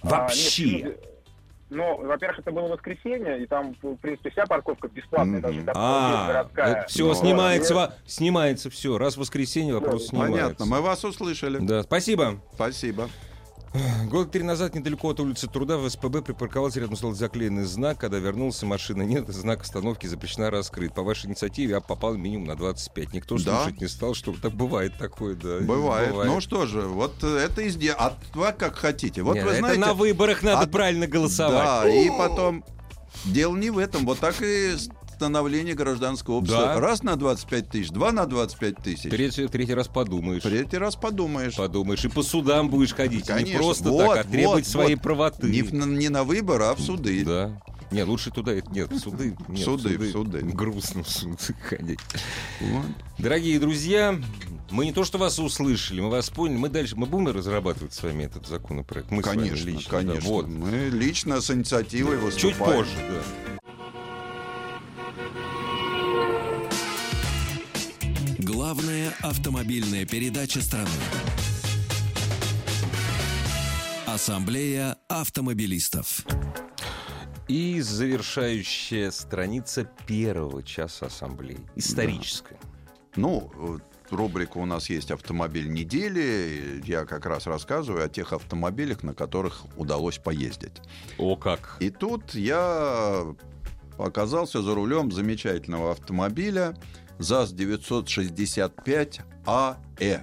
а, Вообще? нет, Ну, во-первых, это было воскресенье, и там, в принципе, вся парковка бесплатная, Мгм. даже А, городская. все, Ну, снимается, во- снимается все. Раз в воскресенье вопрос снимается. Понятно, мы вас услышали. Да, спасибо. Спасибо. Год три назад недалеко от улицы Труда в СПБ припарковался рядом стал заклеенный знак. Когда вернулся, машины нет, знак остановки запрещена раскрыт. По вашей инициативе я попал минимум на 25. Никто Да. слушать не стал, что так бывает такое, да. Бывает. Ну что же, вот это изде... А вы как хотите. Вот Нет, вы это знаете... на выборах надо а- правильно голосовать. Да, и потом... Дело не в этом. Вот так и становление гражданского общества. Да. Раз на 25 тысяч, два на 25 тысяч. Третий, третий раз подумаешь. Третий раз подумаешь. Подумаешь, и по судам будешь ходить. Не Конечно. просто Вот, так, а требовать вот, своей вот. правоты. Не, не на выбор, а в суды. Да. Не, лучше туда нет, суды. Нет, Суды, в суды. Грустно в суды ходить. Вот. Дорогие друзья, мы не то что вас услышали, мы вас поняли, мы дальше, мы будем разрабатывать с вами этот законопроект. Мы с вами Конечно, лично, да, конечно. вот. Мы лично с инициативой выступаем. Чуть позже, да. Автомобильная передача страны. Ассамблея автомобилистов. И завершающая страница первого часа ассамблеи. Историческая. Ну, вот рубрика у нас есть «Автомобиль недели». Я как раз рассказываю о тех автомобилях, на которых удалось поездить. О как. И тут я оказался за рулем замечательного автомобиля ЗАЗ-965АЭ.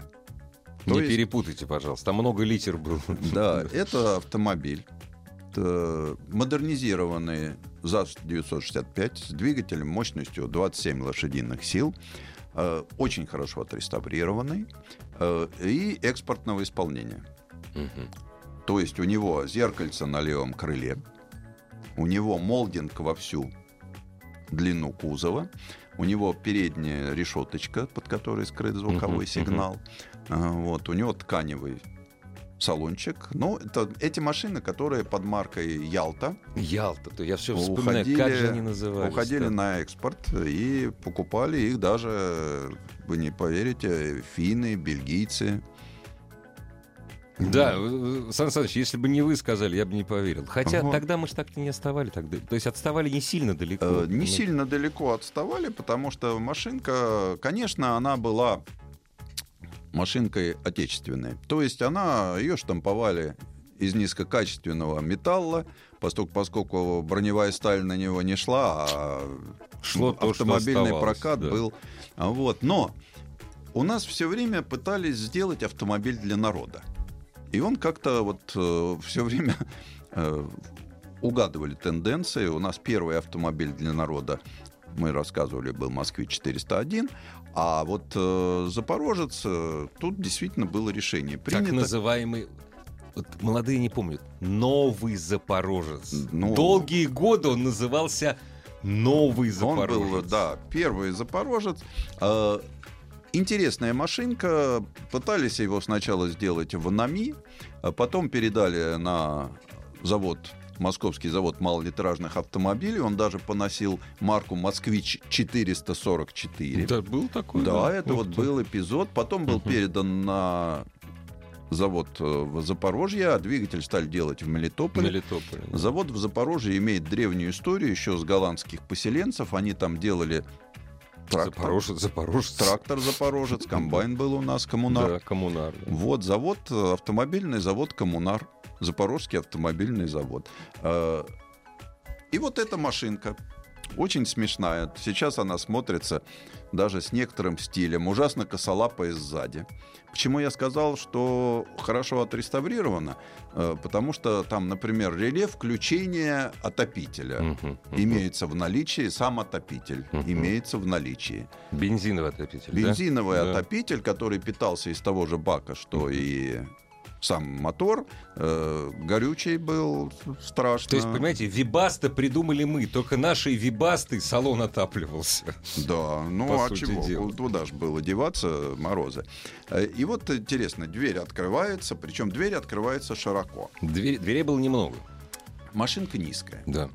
Не есть- перепутайте, пожалуйста. Там много литер было. Да, это автомобиль. Это модернизированный ЗАЗ-965 с двигателем мощностью 27 лошадиных сил, э, очень хорошо отреставрированный э, и экспортного исполнения. Мгм. То есть у него зеркальце на левом крыле, у него молдинг во всю длину кузова, у него передняя решеточка, под которой скрыт звуковой Мгм, сигнал, А, вот, у него тканевый салончик. Ну, это эти машины, которые под маркой Ялта Ялта, то я все вспоминаю, как же они назывались. уходили да. на экспорт и покупали их даже, вы не поверите, финны, бельгийцы. Да, э, Сан Саныч, если бы не вы сказали, я бы не поверил. Хотя Вот. тогда мы же так-то не отставали. Тогда. То есть отставали не сильно далеко. Э, Не Ну, сильно далеко отставали, потому что машинка, конечно, она была машинкой отечественной. То есть она, ее штамповали из низкокачественного металла, поскольку, поскольку броневая сталь на него не шла, а Шло то, автомобильный оставалось, прокат да. был. Вот. Но у нас все время пытались сделать автомобиль для народа. И он как-то вот все время э, угадывали тенденции. У нас первый автомобиль для народа, мы рассказывали, был «Москвич-401», а вот э, «Запорожец», э, тут действительно было решение Так принято. называемый, вот молодые не помнят, новый Запорожец. Ну. Долгие годы он назывался Новый Он Запорожец. был, да, первый «Запорожец». Э, Интересная машинка. Пытались его сначала сделать в НАМИ, а потом передали на завод Московский завод малолитражных автомобилей. Он даже поносил марку «Москвич 444». Да, был такой. Да, это Ух вот ты. был эпизод. Потом был Мгм. передан на завод э, в Запорожье, а двигатель стали делать в В Мелитополе. Мелитополе. да. Завод в Запорожье имеет древнюю историю еще с голландских поселенцев. Они там делали трактор, Запорожец, Запорожец. трактор Запорожец, комбайн был у нас, коммунар. Да, коммунар. да. Вот завод, автомобильный завод «Коммунар», Запорожский автомобильный завод. Э, И вот эта машинка, очень смешная. Сейчас она смотрится даже с некоторым стилем, ужасно косолапая сзади. Почему я сказал, что хорошо отреставрировано? Э, Потому что там, например, реле включения отопителя. Мгм, мгм. Имеется в наличии сам отопитель. Мгм. Имеется в наличии. Бензиновый отопитель? Бензиновый Да. отопитель, который питался из того же бака, что и сам мотор, э, горючий был страшно. То есть, понимаете, вибасты придумали мы, только нашей вибастой салон отапливался. Да, ну а чего? дела. Туда же было деваться, морозы. Э, И вот интересно, дверь открывается, причем дверь открывается широко. Дверь- дверей было немного. Машинка низкая, Да.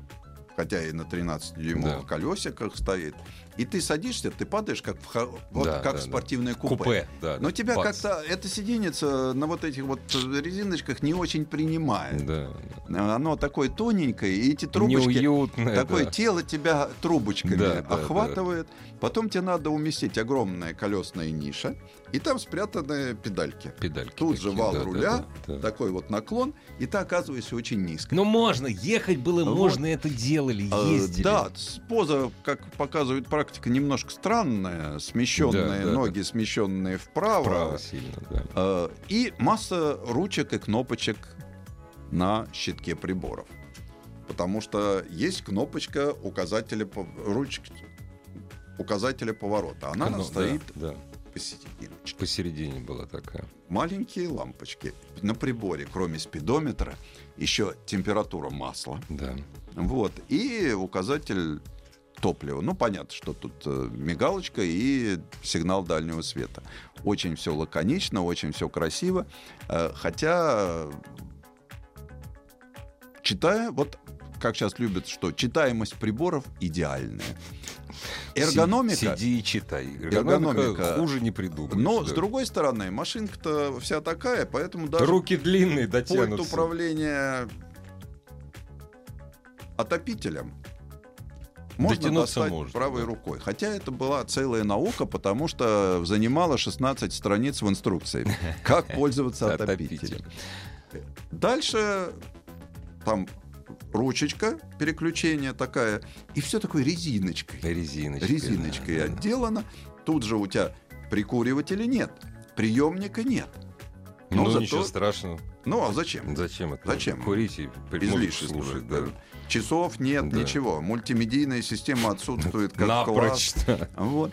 хотя и на 13-дюймовых Да. колесиках стоит. И ты садишься, ты падаешь как в, хо- вот Да, как да, в да. спортивное купе. Купе, да. Но тебя Бац. как-то эта сиденьица на вот этих вот резиночках не очень принимает. Да. Оно такое тоненькое, и эти трубочки... Неуютное, Такое да. тело тебя трубочками Да, да, охватывает. Потом тебе надо уместить огромная колесная ниша, и там спрятаны педальки. Педальки Тут же такие, вал да, руля, да, да, да. такой вот наклон, и ты оказываешься очень низко. Ну можно, ехать было Вот. можно, это делали, Э, ездили. Да, поза, как показывает практика, немножко странная, смещенные Да, да, ноги, смещенные вправо. Вправо сильно, да. Э, И масса ручек и кнопочек на щитке приборов. Потому что есть кнопочка указателя, ручек, указателя поворота. Она Ну, стоит Да, да. Посерединочке. Посередине была такая. Маленькие лампочки. На приборе, кроме спидометра, еще температура масла. Да. Вот. И указатель топлива. Ну, понятно, что тут э, мигалочка и сигнал дальнего света. Очень все лаконично, очень все красиво. Э, хотя, читая, вот как сейчас любят, что читаемость приборов идеальная. Эргономика. Си- Сиди и читай. Эргономика. Эргономика хуже не придумаешь. Но, да. с другой стороны, машинка-то вся такая, поэтому даже Руки длинные пульт дотянутся. управления отопителем можно Дотянуться достать можно, правой да. рукой. Хотя это была целая наука, потому что занимала 16 страниц в инструкции. Как пользоваться отопителем. Дальше там ручечка переключения такая, и все такое резиночкой. Резиночкой. Резиночкой да, да. отделано. Тут же у тебя прикуривателя нет, приемника нет. Ну, Но зато- ничего страшного. Ну а зачем? Зачем это? Зачем? Курить и Излишество. слушать. да. Да. Часов нет, Да. ничего. Мультимедийная система отсутствует как Напрочь. класс. да. Вот.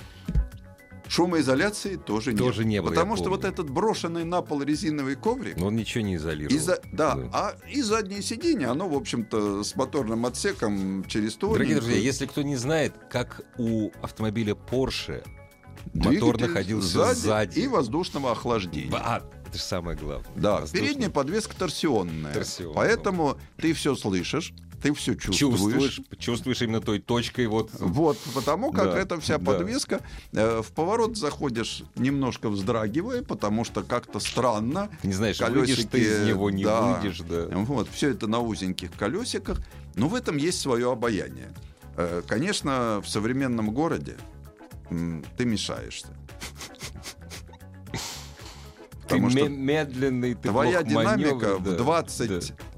Шумоизоляции тоже. Тоже не было, Потому что помню. вот этот брошенный на пол резиновый коврик, Но он ничего не изолировал. и за- да, Да. а и заднее сиденье, оно, в общем-то, с моторным отсеком через тоненькую. Дорогие друзья, если кто не знает, как у автомобиля Porsche мотор находился сзади. и воздушного охлаждения. А, это же самое главное. Да, Воздушный. передняя подвеска торсионная. Торсионная. Поэтому ты все слышишь, ты все чувствуешь. Чувствуешь, чувствуешь именно той точкой вот. Вот, потому как Да, эта вся да. подвеска, э, в поворот заходишь немножко вздрагивая, потому что как-то странно. Не знаешь, выйдешь ты из него, не да. выйдешь, да. Вот, все это на узеньких колесиках, но в этом есть свое обаяние. Э, Конечно, в современном городе ты мешаешься. Ты Потому что ме- медленный, ты твоя динамика маневр, да, в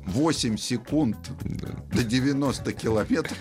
28 секунд да. до 90 километров.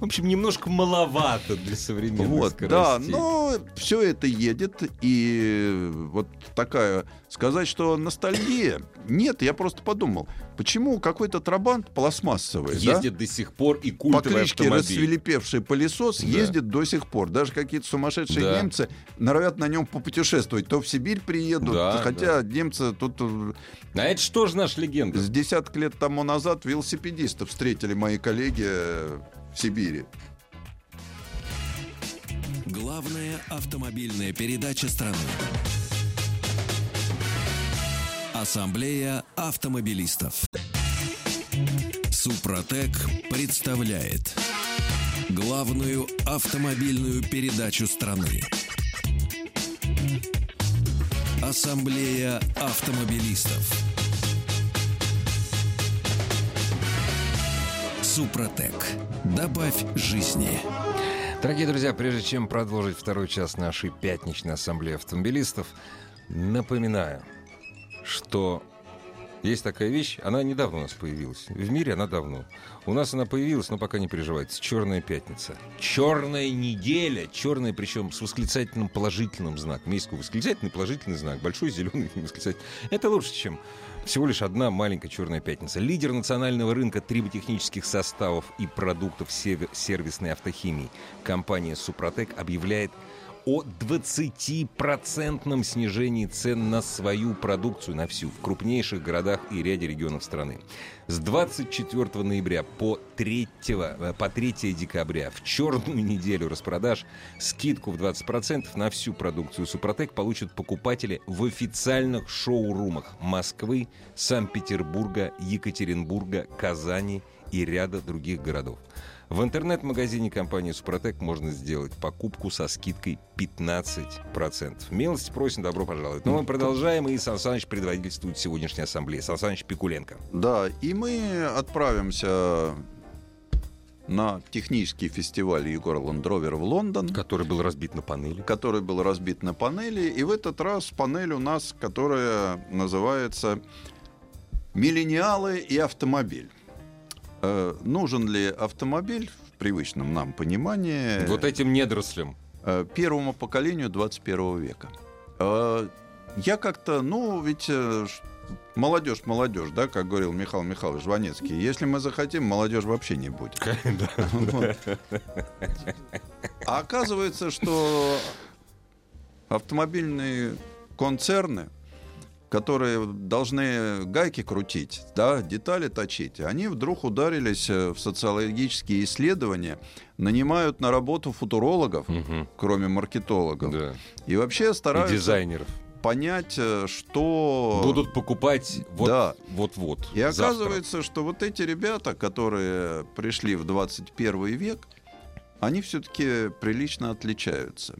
В общем, немножко маловато для современных Вот, скоростей. да, но все это едет, и вот такая, сказать, что ностальгия, нет, я просто подумал, почему какой-то Трабант пластмассовый, да? Ездит до сих пор и по культовый кличке автомобиль. рассвелепевший пылесос Да. ездит до сих пор. Даже какие-то сумасшедшие Да. немцы норовят на нем попутешествовать. То в Сибирь приедут, Да, хотя немцы тут э, А это что же наша легенда? с десяток лет тому назад велосипедистов встретили мои коллеги э, Сибири. Главная автомобильная передача страны. Ассамблея автомобилистов. Супротек представляет главную автомобильную передачу страны. Ассамблея автомобилистов. Супротек. Добавь жизни. Дорогие друзья, прежде чем продолжить второй час нашей пятничной ассамблеи автомобилистов, напоминаю, что есть такая вещь, она недавно у нас появилась. В мире она давно. У нас она появилась, но пока не переживайте. Черная пятница. Черная неделя. Черная, причем с восклицательным положительным знаком. Есть восклицательный положительный знак. Большой зеленый восклицательный. Это лучше, чем всего лишь одна маленькая черная пятница. Лидер национального рынка триботехнических составов и продуктов сервисной автохимии. Компания «Супротек» объявляет о 20% снижении цен на свою продукцию, на всю, в крупнейших городах и ряде регионов страны. С 24 ноября по 3, э, по 3 декабря в черную неделю распродаж скидку в 20% на всю продукцию «Супротек» получат покупатели в официальных шоурумах Москвы, Санкт-Петербурга, Екатеринбурга, Казани и ряда других городов. В интернет-магазине компании «Супротек» можно сделать покупку со скидкой 15%. Милости просим, добро пожаловать. Но мы продолжаем, и Сан Саныч предводительствует сегодняшней ассамблеи. Сан Саныч Пикуленко. Да, и мы отправимся на технический фестиваль Егор Ландровер в Лондон. Который был разбит на панели. который был разбит на панели. И в этот раз панель у нас, которая называется «Миллениалы и автомобиль». Э, нужен ли автомобиль в привычном нам понимании Вот этим недорослям. э, первому поколению 21 века? Э, я как-то, ну, ведь молодежь, молодежь, да, как говорил Михаил Михайлович Жванецкий. Если мы захотим, молодежь вообще не будет. А оказывается, что автомобильные концерны, которые должны гайки крутить, да, детали точить, они вдруг ударились э, в социологические исследования, нанимают на работу футурологов, Мгм. кроме маркетологов, Да. и вообще И стараются дизайнеров. понять, э, что... Будут покупать вот- Да. вот-вот. И завтра. оказывается, что вот эти ребята, которые пришли в 21 век, они все-таки прилично отличаются.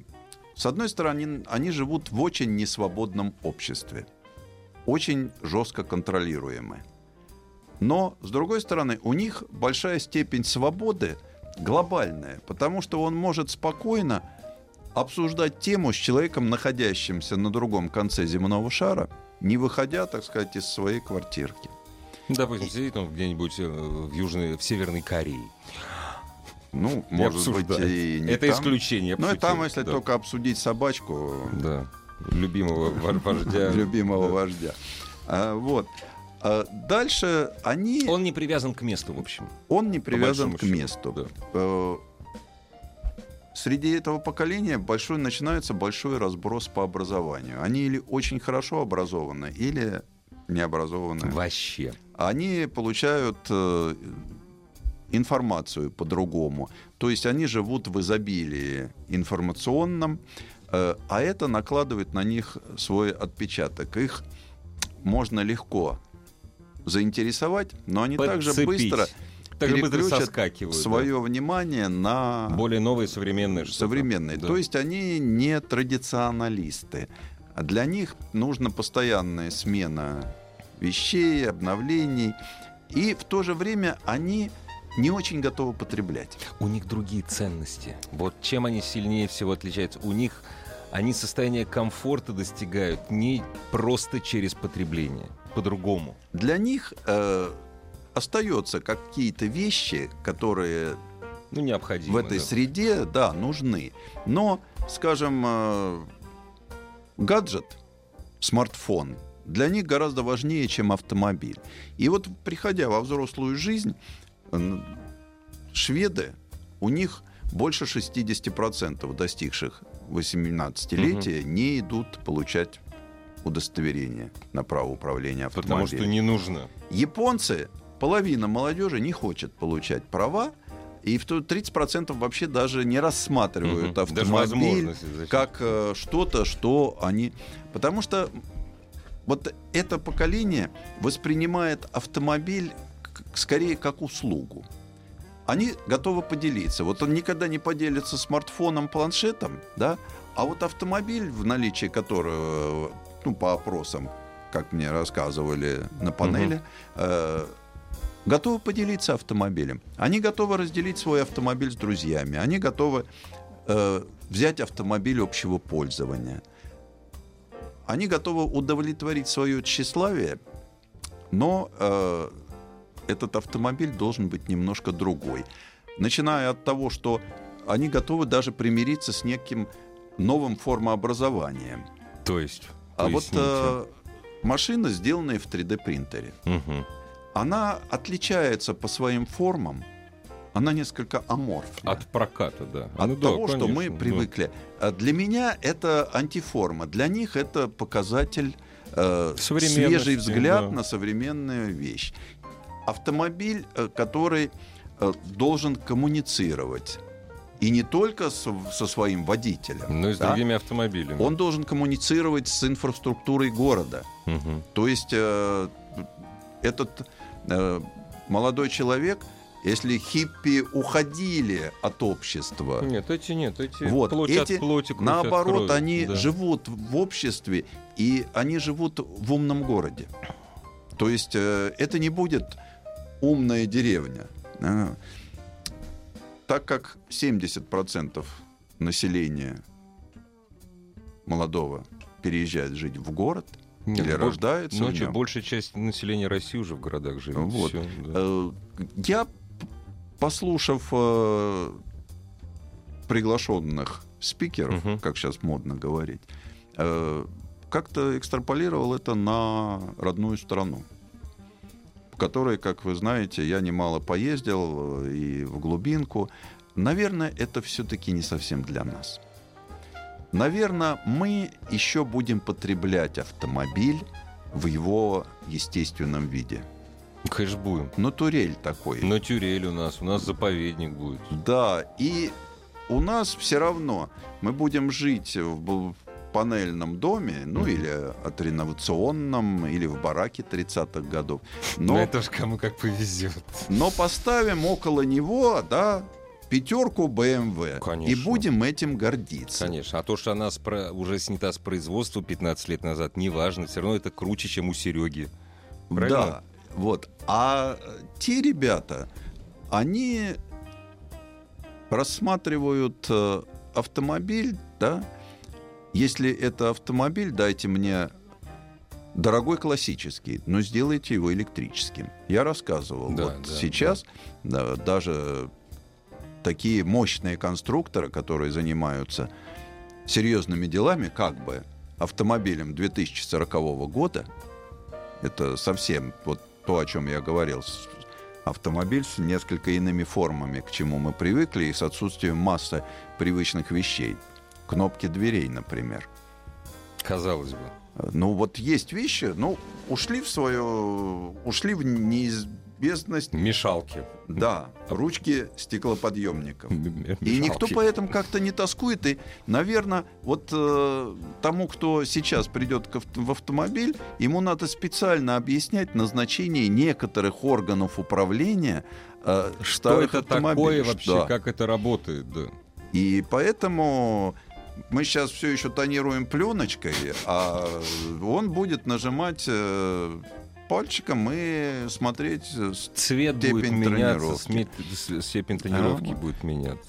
С одной стороны, они живут в очень несвободном обществе, очень жестко контролируемы. Но, с другой стороны, у них большая степень свободы глобальная, потому что он может спокойно обсуждать тему с человеком, находящимся на другом конце земного шара, не выходя, так сказать, из своей квартирки. Допустим, сидит он где-нибудь э, в Южной, в Северной Корее. Ну, может быть, обсуждает. и не Это там. исключение. Ну, и там, если да. только обсудить собачку Да. Любимого во- вождя. любимого Да. вождя. А, вот. А дальше они... Он, Он не привязан к месту, в общем. не привязан к месту. да. Э, Среди этого поколения большой, начинается большой разброс по образованию. Они или очень хорошо образованы, или не образованы. Вообще. они получают э, информацию по-другому. То есть они живут в изобилии информационном, а это накладывает на них свой отпечаток. Их можно легко заинтересовать, но они также Подцепить. быстро так же быстро соскакивают. да. свое внимание на Более новые, современные что-то. современные. Да. То есть они не традиционалисты. А для них нужна постоянная смена вещей, обновлений. И в то же время они не очень готовы потреблять. У них другие ценности. Вот чем они сильнее всего отличаются. У них они состояние комфорта достигают не просто через потребление, по-другому. Для них э, остаются какие-то вещи, которые Ну, необходимо. в этой да. среде, да, нужны. Но, скажем, э, гаджет, смартфон, для них гораздо важнее, чем автомобиль. И вот, приходя во взрослую жизнь, шведы, у них больше 60% достигших 18-летия не идут получать удостоверение на право управления автомобилем. Потому что не нужно. Японцы, половина молодежи не хочет получать права, и в то 30% вообще даже не рассматривают. Даже автомобиль как э, что-то, что они... Потому что вот это поколение воспринимает автомобиль скорее как услугу. Они готовы поделиться. Вот он никогда не поделится смартфоном, планшетом, да, а вот автомобиль, в наличии которого, ну, по опросам, как мне рассказывали на панели, э, готовы поделиться автомобилем. Они готовы разделить свой автомобиль с друзьями. Они готовы э, взять автомобиль общего пользования. Они готовы удовлетворить свое тщеславие, но э, этот автомобиль должен быть немножко другой. Начиная от того, что они готовы даже примириться с неким новым формообразованием. То есть, А вот поясните. э, машина, сделанная в 3D-принтере, Мгм. она отличается по своим формам, она несколько аморфная. От проката, да. От Ну да, того, что мы конечно, да. привыкли. А Для меня это антиформа, для них это показатель э, свежий взгляд да. на современную вещь. Автомобиль, э, который э, должен коммуницировать. И не только со, со своим водителем. Ну и с да? другими автомобилями. Он должен коммуницировать с инфраструктурой города. Мгм. То есть э, этот э, молодой человек, если хиппи уходили от общества, Нет, эти нет, эти вот, плоть эти, от плоти, кровь от наоборот, крови, они да. живут в обществе, и они живут в умном городе. То есть э, это не будет умная деревня. Так как 70% населения молодого переезжает жить в город Нет, или бо- рождается в Ночью нем. большая часть населения России уже в городах живет. Вот. Всё, да. Э, Я, послушав э, приглашенных спикеров, Мгм. как сейчас модно говорить, э, как-то экстраполировал это на родную страну, в которой, как вы знаете, я немало поездил э, и в глубинку. Наверное, это все-таки не совсем для нас. Наверное, мы еще будем потреблять автомобиль в его естественном виде. Конечно, будем. Но турель такой. Но тюрель у нас, у нас заповедник будет. Да, и у нас все равно мы будем жить в панельном доме, ну или отреновационном, или в бараке 30-х годов. Но Но, это ж кому как повезет. но поставим около него, да, пятерку BMW. Конечно. И будем этим гордиться. Конечно. А то, что она спро- уже снята с производства 15 лет назад, неважно. Все равно это круче, чем у Сереги. Правильно? Да, вот. А э, те ребята, они рассматривают э, автомобиль, да, если это автомобиль, дайте мне дорогой классический, но сделайте его электрическим. Я рассказывал. Да, вот да, сейчас да, даже такие мощные конструкторы, которые занимаются серьезными делами, как бы автомобилем 2040 года, это совсем вот то, о чем я говорил. Автомобиль с несколько иными формами, к чему мы привыкли, и с отсутствием массы привычных вещей. Кнопки дверей, например. Казалось бы. Ну, вот есть вещи, ну, ушли в свое... Ушли в неиз- бездность, Мешалки. да, ручки стеклоподъемников. М- И никто мешалки. поэтому как-то не тоскует. И, наверное, вот э, тому, кто сейчас придет в автомобиль, ему надо специально объяснять назначение некоторых органов управления э, Что это такое вообще? Да. Как это работает? Да. И поэтому мы сейчас все еще тонируем пленочкой, а он будет нажимать э, пальчиком и смотреть э, Цвет Степень будет меняться, тренировки. степень тренировки Ага. будет меняться.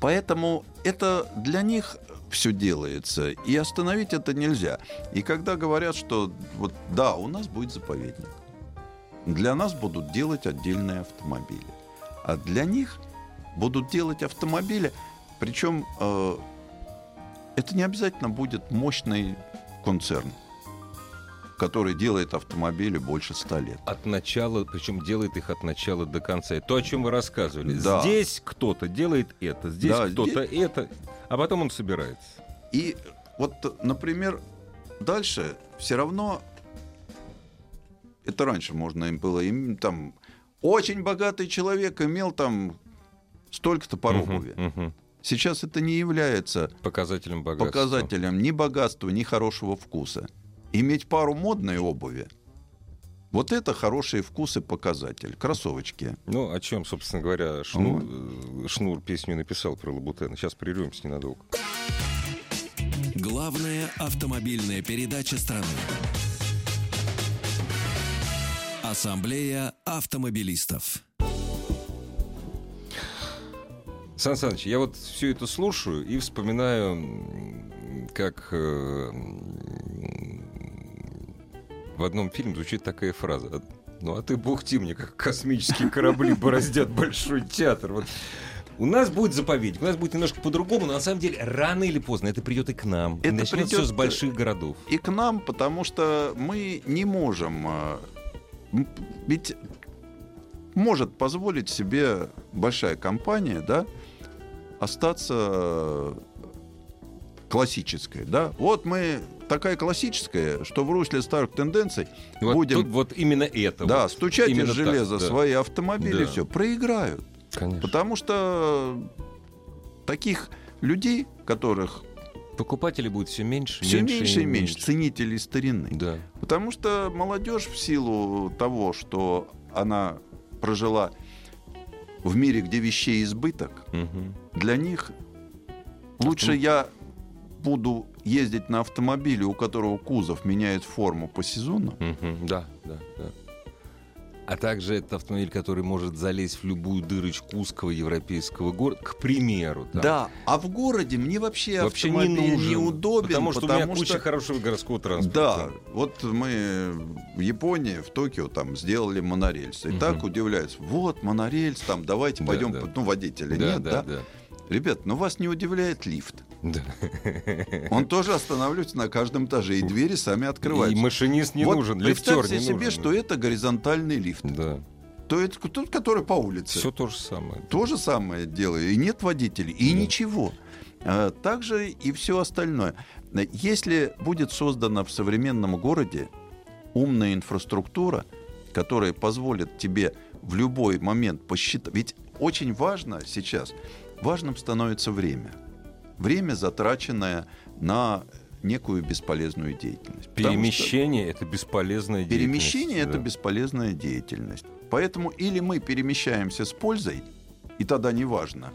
Поэтому это для них все делается, и остановить это нельзя. И когда говорят, что вот да, у нас будет заповедник, для нас будут делать отдельные автомобили, а для них будут делать автомобили, причем э, это не обязательно будет мощный концерн, который делает автомобили больше ста лет. От начала, причем делает их от начала до конца. То, о чем вы рассказывали. Да. Здесь кто-то делает это, здесь Да, кто-то это, а потом он собирается. И вот, например, дальше все равно это раньше можно им было им там очень богатый человек имел там столько-то Мгм, обуви. мгм. Сейчас это не является Показателем богатства. показателем ни богатства, ни хорошего вкуса. Иметь пару модной обуви вот это хороший вкус и показатель. Кроссовочки. Ну, о чем, собственно говоря, Шнур, э, Шнур песню написал про Лабутена. Сейчас прервемся ненадолго. Главная автомобильная передача страны. Ассамблея автомобилистов. Сан Саныч, я вот все это слушаю и вспоминаю, как э, в одном фильме звучит такая фраза. Ну, а ты бухти мне, как космические корабли бороздят большой театр. Вот. У нас будет заповедник, у нас будет немножко по-другому, но на самом деле рано или поздно это придет и к нам. Это и начнется все придет, с больших городов. И к нам, потому что мы не можем... э, Ведь может позволить себе большая компания, да, остаться э, классической, да. Вот мы такая классическая, что в русле старых тенденций Вот, будем, тут вот именно это. да, вот. стучать Именно из так, железа да. свои автомобили, Да. все, проиграют. Конечно. Потому что таких людей, которых Покупателей будет все меньше, все меньше, меньше и меньше, ценителей старины. Да. Потому что молодежь в силу того, что она прожила в мире, где вещей избыток, Мгм. Для них лучше я буду ездить на автомобиле, у которого кузов меняет форму по сезону. Да, да, да. А также это автомобиль, который может залезть в любую дырочку узкого европейского города, к примеру. там. Да, а в городе мне вообще, Вообще не автомобиль нужен. неудобен, Потому что у меня куча что- хорошего городского Да, транспорта. вот мы в Японии, в Токио там сделали монорельсы. И Мгм. так удивляются. Вот монорельс, там давайте Да, пойдем, да. ну водителя Да, нет, да? да, да. Ребят, ну вас не удивляет лифт. Да. Он тоже останавливается на каждом этаже, и двери сами И открываются. машинист не Вот нужен, лифтер представьте не себе, нужен. что это горизонтальный лифт. Да, То это тот, который по улице. все то же самое. То же самое делаю. И нет водителей, и Да. ничего. А, Также и все остальное. Если будет создана в современном городе умная инфраструктура, которая позволит тебе в любой момент посчитать... Ведь очень важно сейчас, важным становится время. Время, затраченное на некую бесполезную деятельность. Потому что- Перемещение это бесполезное Перемещение это бесполезная деятельность. Поэтому или мы перемещаемся с пользой, и тогда не важно.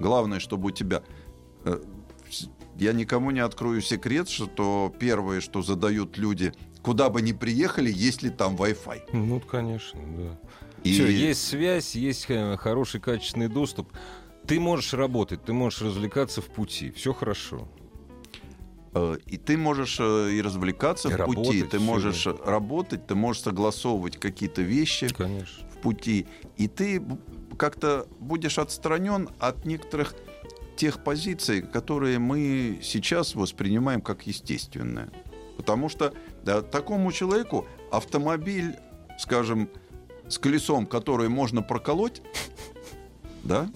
Главное, чтобы у тебя... э, Я никому не открою секрет, что первое, что задают люди, куда бы ни приехали, есть ли там Wi-Fi. Ну, конечно, да. И- Всё, есть связь, есть э, хороший качественный доступ. Ты можешь работать, ты можешь развлекаться в пути. Все хорошо. Э, И ты можешь э, и развлекаться И в пути, работать, ты всё, можешь да. э, работать, ты можешь согласовывать какие-то вещи. Конечно. в пути, и ты как-то будешь отстранен от некоторых тех позиций, которые мы сейчас воспринимаем как естественные. Потому что да, такому человеку автомобиль, скажем, с колесом, которое можно проколоть, да,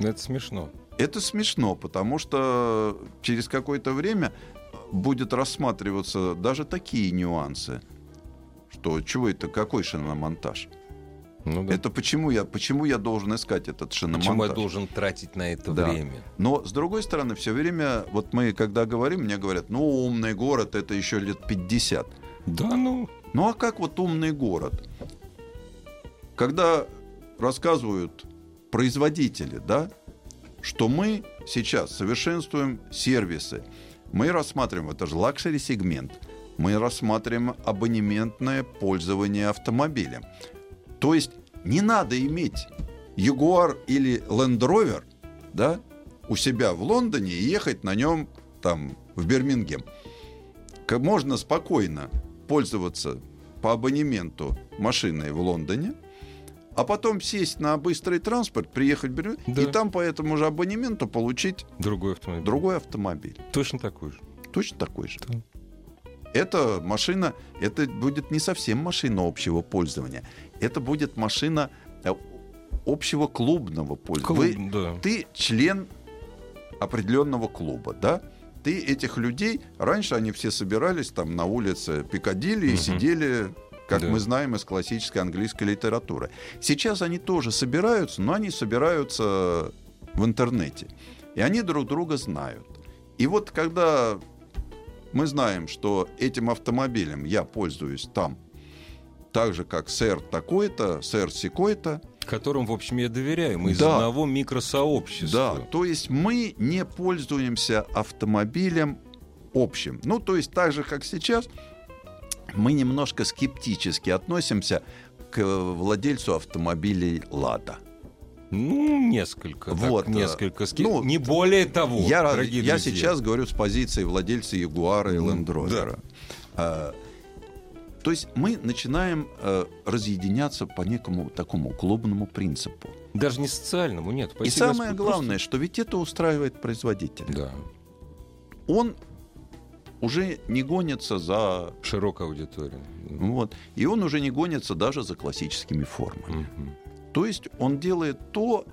Ну, Это смешно. это смешно, потому что через какое-то время будет рассматриваться даже такие нюансы, что чего это, какой шиномонтаж? Ну да. Это почему я, почему я должен искать этот шиномонтаж? Почему я должен тратить на это Да. время? Но, с другой стороны, все время, вот мы когда говорим, мне говорят, ну, умный город, это еще лет 50. Да, ну, Ну, а как вот умный город? Когда рассказывают производители, да, что мы сейчас совершенствуем сервисы, мы рассматриваем, это же luxury-сегмент, мы рассматриваем абонементное пользование автомобилем. То есть не надо иметь Jaguar или Land Rover, да, у себя в Лондоне и ехать на нем там в Бирмингем. Можно спокойно пользоваться по абонементу машиной в Лондоне, а потом сесть на быстрый транспорт, приехать в Бирмингем, Да. и там по этому же абонементу получить другой автомобиль. другой автомобиль. Точно такой же. Точно такой же. Да. Это машина, это будет не совсем машина общего пользования. Это будет машина э, общего клубного пользования. Клуб, Вы- да. ты член определенного клуба, да? Ты этих людей, раньше они все собирались там на улице Пикадилли и Мгм. сидели, как Да. мы знаем из классической английской литературы. Сейчас они тоже собираются, но они собираются в интернете. И они друг друга знают. И вот когда мы знаем, что этим автомобилем я пользуюсь там, так же, как сэр такой-то, сэр секой-то, Которым, в общем, я доверяю. Мы из Да. одного микросообщества. Да, то есть мы не пользуемся автомобилем общим. Ну, то есть так же, как сейчас, мы немножко скептически относимся к владельцу автомобилей «Лада». Ну, несколько. так, Вот, э, несколько. ски- ну, не более того, я дорогие я друзья. сейчас говорю с позиции владельца Ягуара и Ну, Land Rover. А, то есть мы начинаем э, разъединяться по некому такому клубному принципу. Даже не социальному, нет. и самое Господи, главное, что ведь это устраивает производителя. просто- Да, Он уже не гонится за широкая аудитория. Вот. И он уже не гонится даже за классическими формами. Мгм. То есть он делает то,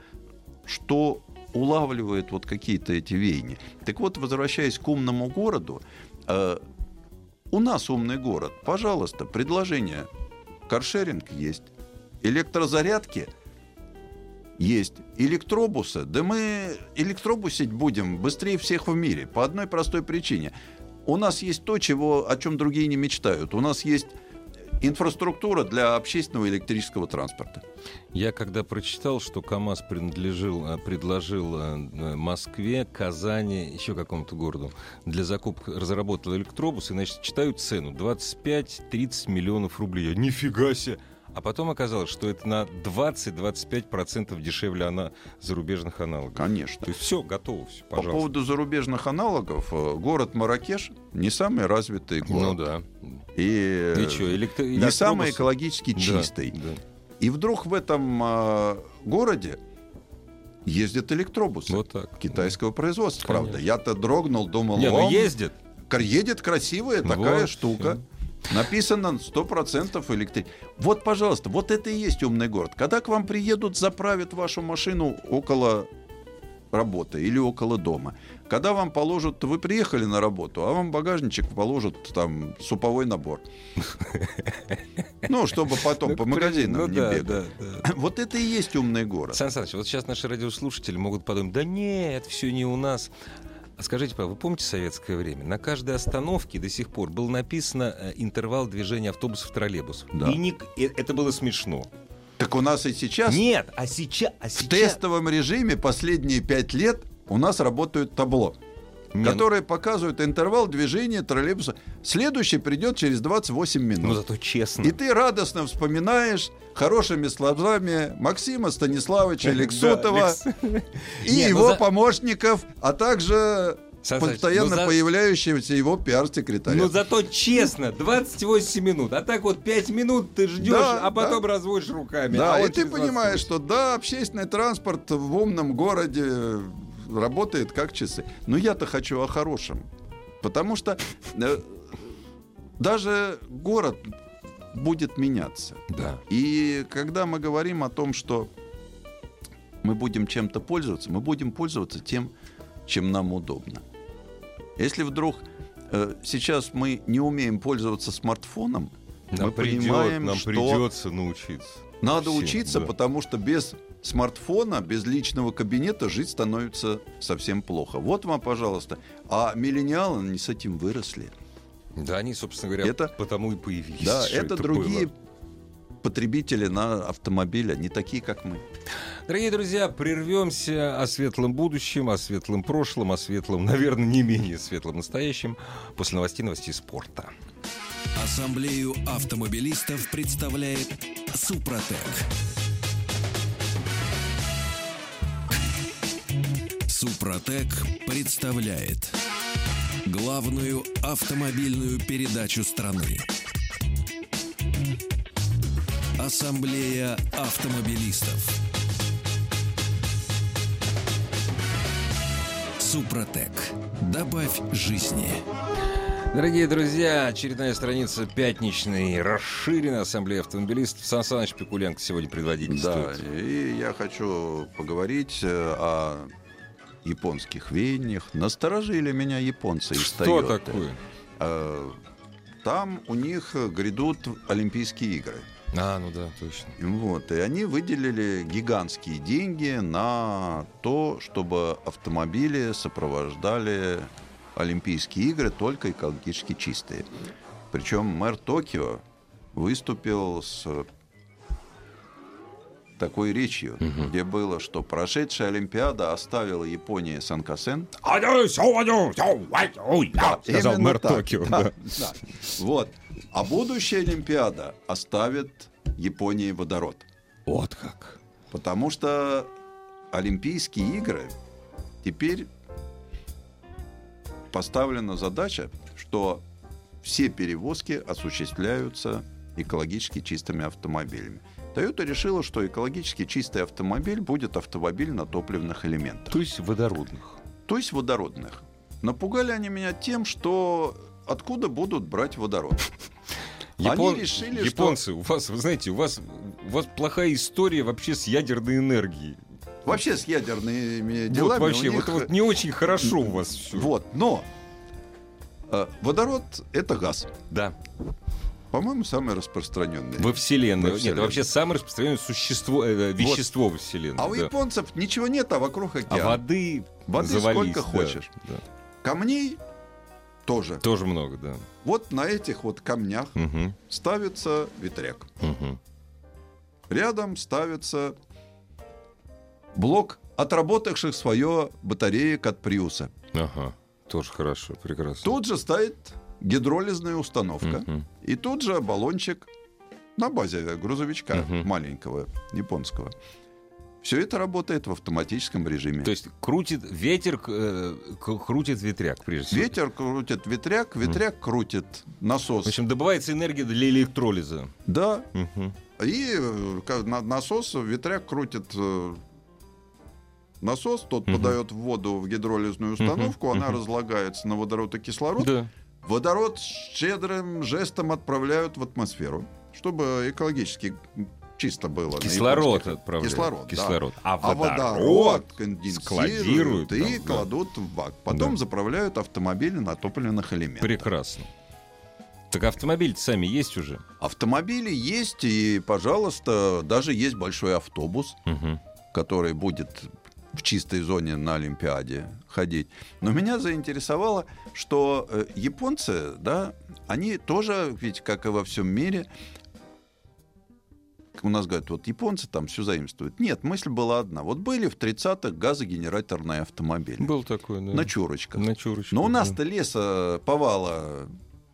что улавливает вот какие-то эти веяния. Так вот, возвращаясь к умному городу, э, у нас умный город, пожалуйста, предложение. Каршеринг есть, электрозарядки есть, электробусы. Да мы электробусить будем быстрее всех в мире по одной простой причине. У нас есть то, чего, о чем другие не мечтают. У нас есть инфраструктура для общественного электрического транспорта. Я когда прочитал, что КАМАЗ принадлежил, э, предложил э, Москве, Казани, еще какому-то городу для закупки, разработал электробус, и, значит, читаю цену 25-30 миллионов рублей. Нифига себе! А потом оказалось, что это на 20-25% дешевле она зарубежных аналогов. Конечно. То есть все, готово, все, По пожалуйста. поводу зарубежных аналогов, э, город Маракеш не самый развитый город. Ну да. И, И что, электро... не электробусы- самый экологически Да, чистый. да. И вдруг в этом э, городе ездят электробусы. Вот так. Китайского производства, Конечно. правда. Я-то дрогнул, думал, Не, ну «Вау, ездит. Едет красивая такая Вот, штука. Написано 100% электрик. Вот, пожалуйста, вот это и есть умный город. Когда к вам приедут, заправят вашу машину около работы или около дома. Когда вам положат, вы приехали на работу, а вам багажничек положат там суповой набор. Ну, чтобы потом по Ну, примеру, магазинам ну не бегать. Вот это и есть умный город. Сан Саныч, вот сейчас наши радиослушатели могут подумать, да нет, все не у нас. А скажите, пожалуйста, вы помните советское время? На каждой остановке до сих пор был написано э, интервал движения автобусов, троллейбусов. Да. И ник- это было смешно. Так у нас и сейчас Нет, а сейчас... А в сейчас... тестовом режиме последние пять лет у нас работают табло. Не, ну- которые показывают интервал движения троллейбуса. Следующий придет через 28 Ну, минут. зато честно. И ты радостно вспоминаешь хорошими словами Максима Станиславовича Лексутова и ну его помощников, а также постоянно ну за- появляющегося его пиар-секретаря. Ну зато честно, 28 минут. А так вот 5 минут ты ждешь, Да, а потом да. разводишь руками. да, А и он ты понимаешь, 28. что да, общественный транспорт в умном городе работает как часы. Но я-то хочу о хорошем. Потому что э, даже город будет меняться. Да. И когда мы говорим о том, что мы будем чем-то пользоваться, мы будем пользоваться тем, чем нам удобно. Если вдруг э, сейчас мы не умеем пользоваться смартфоном, Нам, мы придет- понимаем, нам что придется научиться. Надо Все, учиться, да. потому что без смартфона, без личного кабинета жить становится совсем плохо. Вот вам, пожалуйста. А миллениалы не с этим выросли. Да, они, собственно говоря, Это- потому и появились. Да, что это, другие было. потребители на автомобиле, не такие, как мы. Дорогие друзья, прервемся о светлом будущем, о светлом прошлом, о светлом, наверное, не менее светлом настоящем после новостей новостей спорта. Ассамблею автомобилистов представляет Супротек. Супротек представляет главную автомобильную передачу страны. Ассамблея автомобилистов. Супротек. Добавь жизни. Дорогие друзья, очередная страница пятничной расширенной ассамблеи автомобилистов. Сан Саныч Пикуленко сегодня Да, предводительствует. и я хочу поговорить э, о японских веяниях. Насторожили меня японцы из Что Тойоты. такое? Э, Там у них грядут Олимпийские игры. А, ну да, точно. Вот, и они выделили гигантские деньги на то, чтобы автомобили сопровождали Олимпийские игры только экологически чистые. Причем мэр Токио выступил с такой речью, где было, что прошедшая Олимпиада оставила Японии Санкасен. Да, сказал мэр так, Токио. да, да. да. Вот. А будущая Олимпиада оставит Японии водород. Вот как. Потому что Олимпийские игры теперь поставлена задача, что все перевозки осуществляются экологически чистыми автомобилями. Toyota решила, что экологически чистый автомобиль будет автомобиль на топливных элементах, То есть водородных. то есть водородных. Напугали они меня тем, что откуда будут брать водород. Япон- Они решили, что- Японцы, у вас, вы знаете, у вас, у вас плохая история вообще с ядерной энергией. Вообще с ядерными делами вот вообще, них... вот, вот не очень хорошо у вас все. Вот, но э, водород это газ. Да. По-моему, самый распространенный. Во Вселенной. Во Нет, Вселенной. вообще самое распространенное существо, э, вещество во Вселенной. А у да. японцев ничего нет, а вокруг А океан. воды, Воды завались, сколько да, хочешь. да. Камней тоже. Тоже много, да. Вот на этих вот камнях Мгм, ставится ветряк. мгм. Рядом ставится блок отработавших свое батареек от Приуса. Ага. Тоже хорошо, прекрасно. Тут же стоит гидролизная установка. Мгм. И тут же баллончик на базе грузовичка Мгм. маленького японского. Все это работает в автоматическом режиме. То есть крутит ветер, э, крутит ветряк, прежде всего. Ветер крутит ветряк, ветряк крутит насос. В общем, добывается энергия для электролиза. Да, Мгм. и э, насос, ветряк крутит э, насос, тот Мгм. подает воду в гидролизную установку, Мгм. она Мгм. разлагается на водород и кислород. Да. Водород щедрым жестом отправляют в атмосферу, чтобы экологически чисто было. Кислород отправляют. Кислород, да. Кислород. А А водород, водород конденсируют и там, да. кладут в бак. Потом Да. заправляют автомобили на топливных элементах. Прекрасно. Так автомобили сами есть уже? Автомобили есть, и, пожалуйста, даже есть большой автобус, Мгм. который будет в чистой зоне на Олимпиаде ходить. Но меня заинтересовало, что э, японцы, да, они тоже, ведь как и во всем мире, у нас говорят, вот японцы там все заимствуют. Нет, мысль была одна. Вот были в 30-х газогенераторные автомобили Был такой, да. на чурочках. На чурочках, Но у да. нас-то леса повала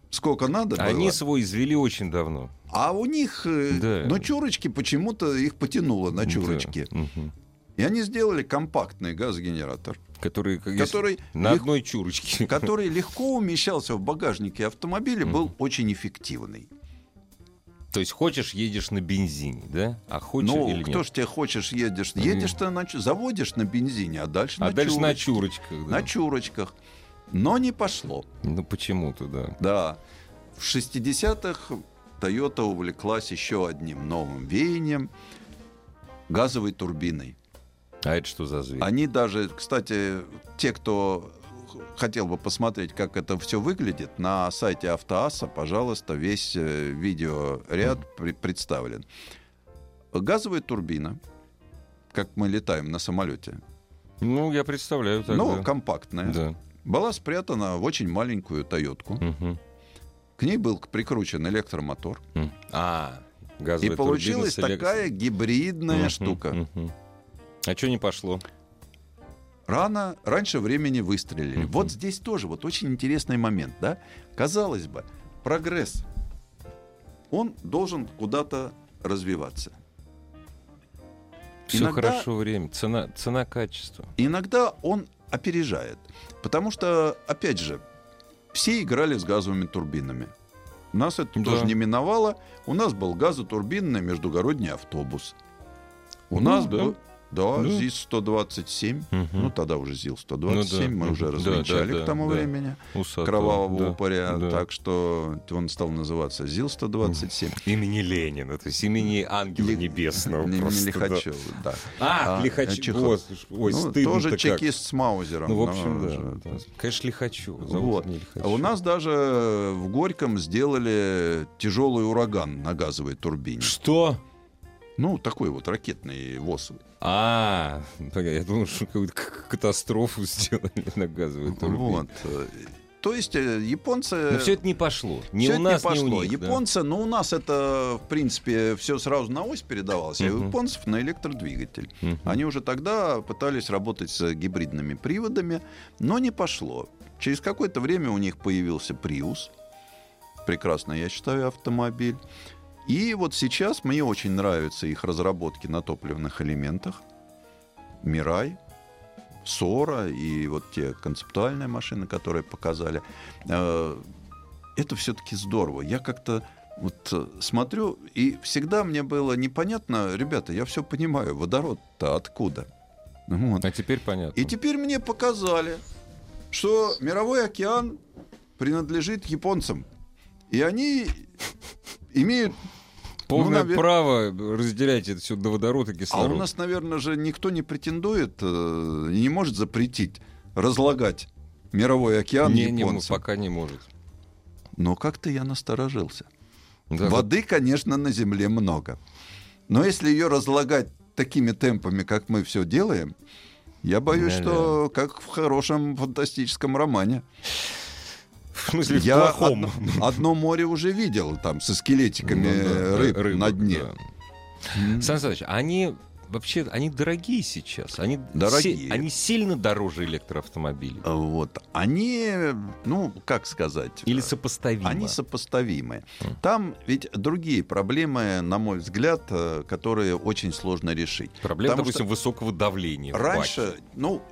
сколько надо было. Они свой извели очень давно. А у них э, Да. на чурочки почему-то их потянуло на чурочки. Да. И они сделали компактный газогенератор, Который, который, на лег- одной чурочке. который легко умещался в багажнике автомобиля, был очень эффективный. То есть хочешь, едешь на бензине, да? А хочешь Ну, или кто нет? ж тебе хочешь, едешь? Мгм. Едешь-то на заводишь на бензине, а дальше А на дальше на чурочке. чурочках, да. На чурочках. Но не пошло. Ну почему-то, да. Да. В 60-х Toyota увлеклась еще одним новым веянием — газовой турбиной. А это что за зверь? Они даже, кстати, те, кто хотел бы посмотреть, как это все выглядит, на сайте Автоаса, пожалуйста, весь э, видеоряд при- представлен. газовая турбина, как мы летаем на самолете, Ну, я представляю так, но да. компактная, Да. была спрятана в очень маленькую Тойотку. Мгм. К ней был прикручен электромотор. А, И газовая получилась турбина с элек- такая гибридная Мгм, штука. мгм. А что не пошло? Рано, раньше времени выстрелили. Мгм. Вот здесь тоже вот очень интересный момент, да? Казалось бы, прогресс, он должен куда-то развиваться. Все Иногда- хорошо время. Цена, цена качества. Иногда он опережает. Потому что, опять же, все играли с газовыми турбинами. Нас это Да. тоже не миновало. У нас был газотурбинный междугородний автобус. У Ну, нас да. был да, Да. ЗИС-127. Мгм. Ну, тогда уже ЗИЛ-127. Ну да. Мы уже Мгм. Да, да, к тому да. времени. Усатого, Кровавого да, упыря. да. Так что он стал называться ЗИЛ-127. Имени Ленина, то есть имени Ангела Ли- Небесного. Не, не просто, да. Лихачев, да. А, А, Лихачев. Чехов. Господи, Ой, Ну, тоже чекист с Маузером. Ну, в но общем, да. уже- да. Конечно, Лихачев. Вот. Лихачев. А у нас даже в Горьком сделали тяжелый ураган на газовой турбине. Что? Ну, такой вот ракетный ВОЗ. А, я думал, что какую-то катастрофу сделали на газовой турбине. Вот. То есть э, японцы... Но все это не пошло. Ни всё у нас, не пошло. ни у них. да. Японцы, ну, у нас это, в принципе, все сразу на ось передавалось, а у японцев на электродвигатель. Они уже тогда пытались работать с гибридными приводами, но не пошло. Через какое-то время у них появился Prius. Прекрасный, я считаю, автомобиль. И вот сейчас мне очень нравятся их разработки на топливных элементах. Мирай, Сора и вот те концептуальные машины, которые показали. Э, Это все-таки здорово. Я как-то вот э, смотрю, и всегда мне было непонятно, ребята, я все понимаю, водород-то откуда? Вот. А теперь понятно. И теперь мне показали, что мировой океан принадлежит японцам. И они имеют... Полное ну, навер- право разделять это все до водорода и А кислорода. у нас, наверное, же никто не претендует э, и не может запретить разлагать мировой океан не, не, ну, японцам. пока не может. Но как-то я насторожился. Да, Воды, конечно, на Земле много. Но если ее разлагать такими темпами, как мы все делаем, я боюсь, Да-да. что как в хорошем фантастическом романе. В смысле, в Я плохом. одно, одно море уже видел там со скелетиками Ну да, рыб рыбок, на дне. да. Сан Саныч, они вообще, они дорогие сейчас. Они, Дорогие. си- они сильно дороже электроавтомобилей. Вот. Они, ну, как сказать... Или сопоставимо. Они сопоставимы. Там ведь другие проблемы, на мой взгляд, э, которые очень сложно решить. Проблема, потому допустим, высокого давления. в Раньше, ну,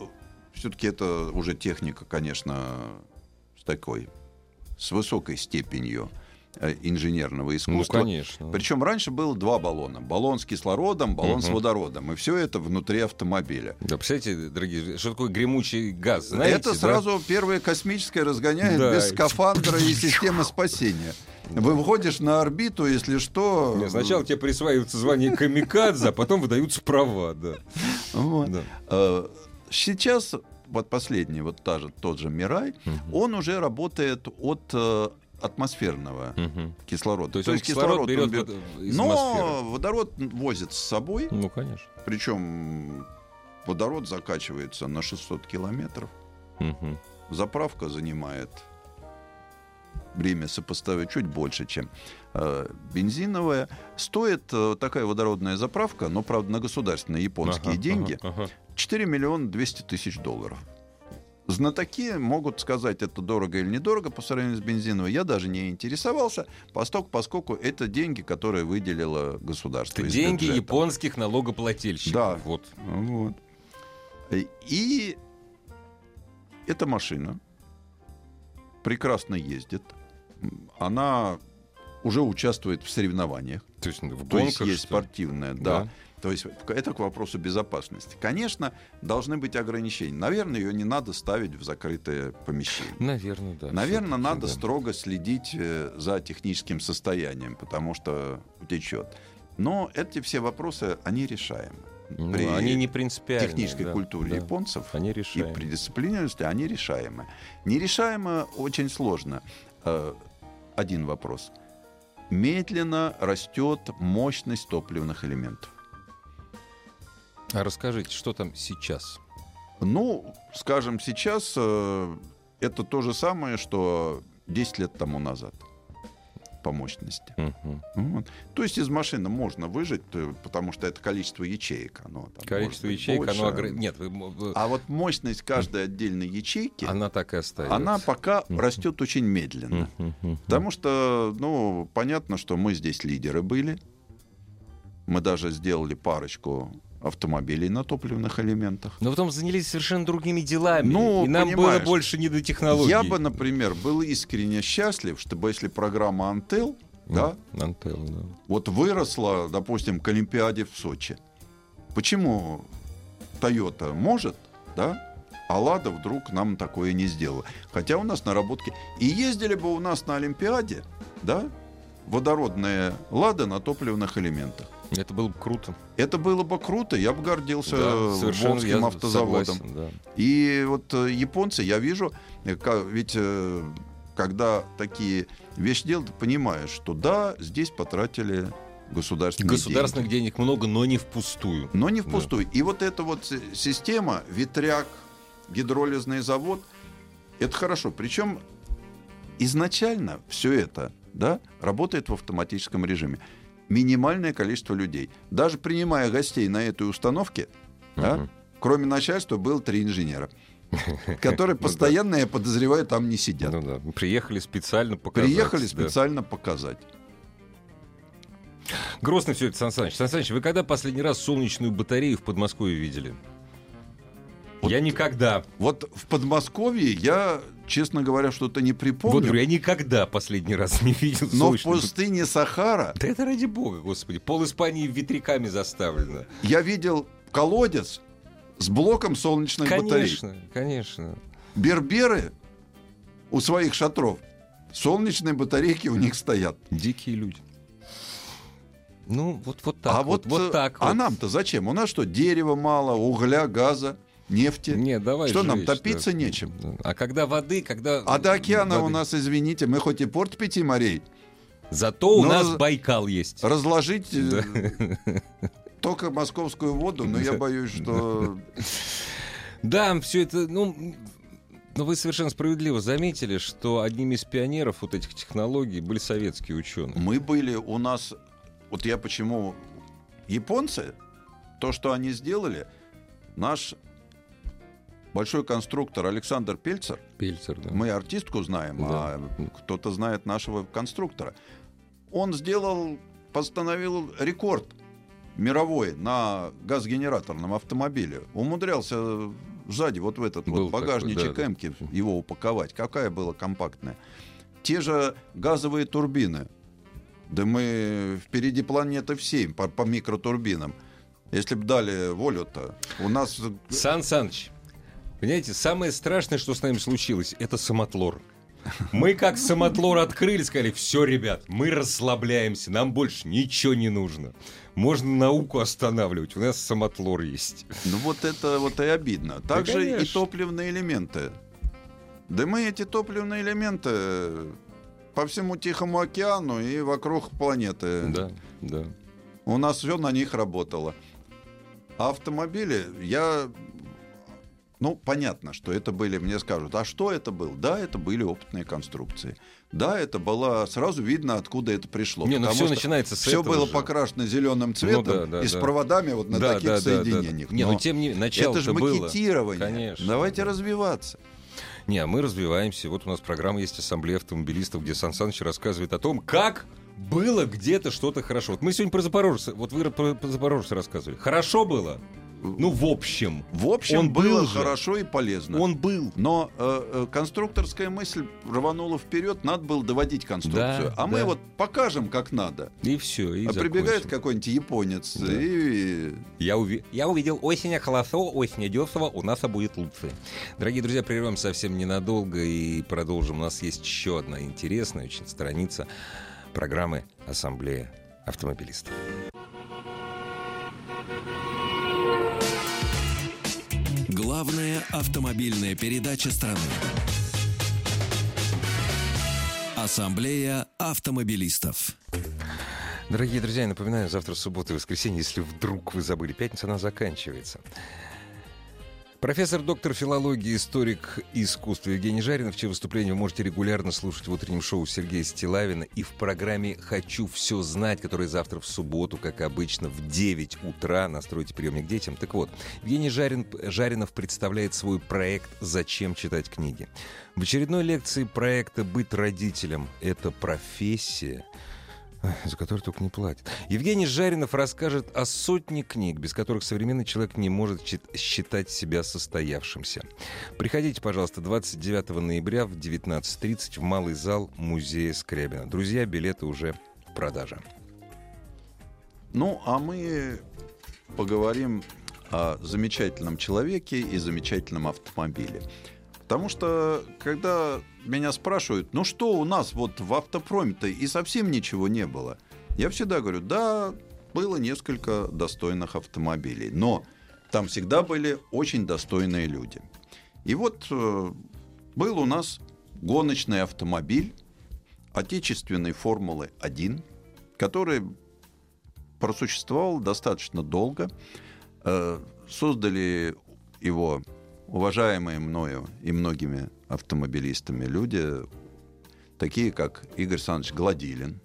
все-таки это уже техника, конечно, такой, с высокой степенью э, инженерного Ну, искусства. конечно. Причем раньше было два баллона. Баллон с кислородом, баллон с Мгм. водородом. И все это внутри автомобиля. Да, представляете, дорогие, что такое гремучий газ? Знаете, это да? сразу первое космическое разгоняет Да. без скафандра и системы спасения. Выходишь на орбиту, если что... Не, Сначала тебе присваивается звание камикадзе, а потом выдаются права, да. Вот. Да. Э, Сейчас, вот последний, вот та же, тот же Мирай, Мгм. он уже работает от э, атмосферного Мгм. кислорода. То есть, он кислород, берет он бер- вот из Но атмосферы. водород возит с собой, Ну, конечно. причем водород закачивается на 600 километров. Мгм. Заправка занимает время сопоставить чуть больше, чем э, бензиновая. Стоит э, такая водородная заправка, но, правда, на государственные японские Ага, деньги, ага, ага. 4 миллиона 200 тысяч долларов. Знатоки могут сказать, это дорого или недорого по сравнению с бензиновой. Я даже не интересовался, поскольку, поскольку это деньги, которые выделило государство. Это деньги бюджета. японских налогоплательщиков. Да. Вот. Вот. И эта машина прекрасно ездит. Она уже участвует в соревнованиях. То есть в То есть гонках, есть спортивная, да. Да. То есть это к вопросу безопасности. Конечно, должны быть ограничения. Наверное, ее не надо ставить в закрытое помещение. Наверное, да. Наверное, надо да. строго следить э, за техническим состоянием, потому что утечет. Но эти все вопросы, они решаемы. Ну, При они не принципиальные. технической да, культуре да. японцев Они и решаемы. при дисциплинированности они решаемы. Нерешаемо очень сложно. Один вопрос. медленно растет мощность топливных элементов. А расскажите, что там сейчас? Ну, скажем, сейчас э, это то же самое, что 10 лет тому назад по мощности. Мгм. Вот. То есть из машины можно выжать, э, потому что это количество ячеек. Оно, там Количество ячеек, больше. оно... огр- Нет, вы- А вот мощность каждой отдельной ячейки, она, она так и остается. пока Мгм. растет очень медленно. Мгм. Потому что, ну, понятно, что мы здесь лидеры были. Мы даже сделали парочку автомобилей на топливных элементах. Но потом занялись совершенно другими делами. Ну, и нам было больше не до технологий. Я бы, например, был искренне счастлив, чтобы если программа Антел, да, Антел, да. вот выросла, допустим, к Олимпиаде в Сочи. Почему Toyota может, да, а Лада вдруг нам такое не сделала? Хотя у нас наработки... И ездили бы у нас на Олимпиаде, да, водородные Лады на топливных элементах. Это было бы круто. Это было бы круто, я бы гордился Да, Волжским автозаводом. согласен, да. И вот э, японцы, я вижу, э, ведь э, когда такие вещи делают, понимаешь, что да, здесь потратили государственные Государственных деньги. денег много, но не впустую. Но не впустую. И вот эта вот система, ветряк, гидролизный завод, это хорошо. Причем изначально все это да, работает в автоматическом режиме. Минимальное количество людей. Даже принимая гостей на этой установке, да, Мгм. кроме начальства, было три инженера, которые постоянно, я подозреваю, там не сидят. Ну да. Приехали специально показать. Приехали да. специально показать. Грустно все это, Сан Саныч. Сан Саныч, вы когда последний раз солнечную батарею в Подмосковье видели? Вот- Я никогда. Вот в Подмосковье я, честно говоря, что-то не Вот припомню. говорю, я никогда последний раз не видел но в пустыне Сахара Да это ради бога, господи. Пол Испании ветряками заставлено. я видел колодец с блоком солнечных батарей. Конечно, конечно. Берберы у своих шатров солнечные батарейки у них стоят. Дикие люди. Ну, вот, вот так а вот, вот, вот так а вот. нам-то зачем? У нас что, дерева мало, угля, газа, нефти. Не, давай Что нам, жечь, топиться да. нечем? А когда воды, когда... А до океана воды- у нас, извините, мы хоть и порт пяти морей, Зато у нас Байкал есть. разложить э, только московскую воду, но я боюсь, что Да, все это, ну, но вы совершенно справедливо заметили, что одним из пионеров вот этих технологий были советские ученые. мы были у нас... Вот я почему... Японцы, то, что они сделали, наш большой конструктор Александр Пельцер, Пельцер, да. мы артистку знаем, Да. а кто-то знает нашего конструктора, он сделал, постановил рекорд мировой на газгенераторном автомобиле. Умудрялся сзади вот в этот Был вот багажничек такой, да, да. Эмки его упаковать. Какая была компактная. Те же газовые турбины. Да мы впереди планеты всей по, по микротурбинам. Если бы дали волю-то, у нас... Сан Саныч, понимаете, самое страшное, что с нами случилось, это самотлор. Мы как самотлор открыли, сказали, все, ребят, мы расслабляемся, нам больше ничего не нужно. Можно науку останавливать, у нас самотлор есть. Ну вот это вот и обидно. Также и конечно. топливные элементы. Да мы эти топливные элементы по всему Тихому океану и вокруг планеты. Да, да. У нас все на них работало. А автомобили, я... Ну, понятно, что это были, мне скажут, а что это было? Да, это были опытные конструкции. Да, это было сразу видно, откуда это пришло. Не, ну все начинается с все было же. покрашено зеленым цветом да, да, и с да. проводами вот на Да, таких да, да, да, да. соединениях. Не, Но ну тем не начало это же было. макетирование. Конечно, Давайте да. развиваться. Не, а мы развиваемся. Вот у нас программа есть Ассамблея автомобилистов, где Сан Саныч рассказывает о том, как было где-то что-то хорошо. Вот мы сегодня про Запорожца, вот вы про, про Запорожца рассказывали. Хорошо было? Ну, в общем. В общем, Он был было же. хорошо и полезно. Он был. Но э, э, конструкторская мысль рванула вперед, надо было доводить конструкцию. Да, а мы да. вот покажем, как надо. И все. И а прибегает какой-нибудь японец Да. и... Я, уви- я увидел осень хорошо, осень дешево, у нас будет лучше. Дорогие друзья, прервемся совсем ненадолго и продолжим. У нас есть еще одна интересная очень страница программы Ассамблея автомобилистов. Автомобильная передача страны. Ассамблея автомобилистов. Дорогие друзья, я напоминаю, завтра суббота и воскресенье, если вдруг вы забыли, пятница, она заканчивается. Профессор, доктор филологии, историк искусства Евгений Жаринов, чье выступление вы можете регулярно слушать в утреннем шоу Сергея Стилавина и в программе «Хочу все знать», которая завтра в субботу, как обычно, в 9 утра. Настройте приемник детям. Так вот, Евгений Жарин, Жаринов представляет свой проект «Зачем читать книги?». В очередной лекции проекта «Быть родителем – это профессия» за который только не платят. Евгений Жаринов расскажет о сотне книг, без которых современный человек не может считать себя состоявшимся. Приходите, пожалуйста, 29 ноября в 19.30 в Малый зал музея Скрябина. Друзья, билеты уже в продаже. Ну, а мы поговорим о замечательном человеке и замечательном автомобиле. Потому что, когда меня спрашивают, ну что у нас вот в автопроме-то и совсем ничего не было, я всегда говорю, да, было несколько достойных автомобилей, но там всегда были очень достойные люди. И вот э, был у нас гоночный автомобиль отечественной Формулы-1, который просуществовал достаточно долго. Э, создали его уважаемые мною и многими автомобилистами люди, такие как Игорь Александрович Гладилин,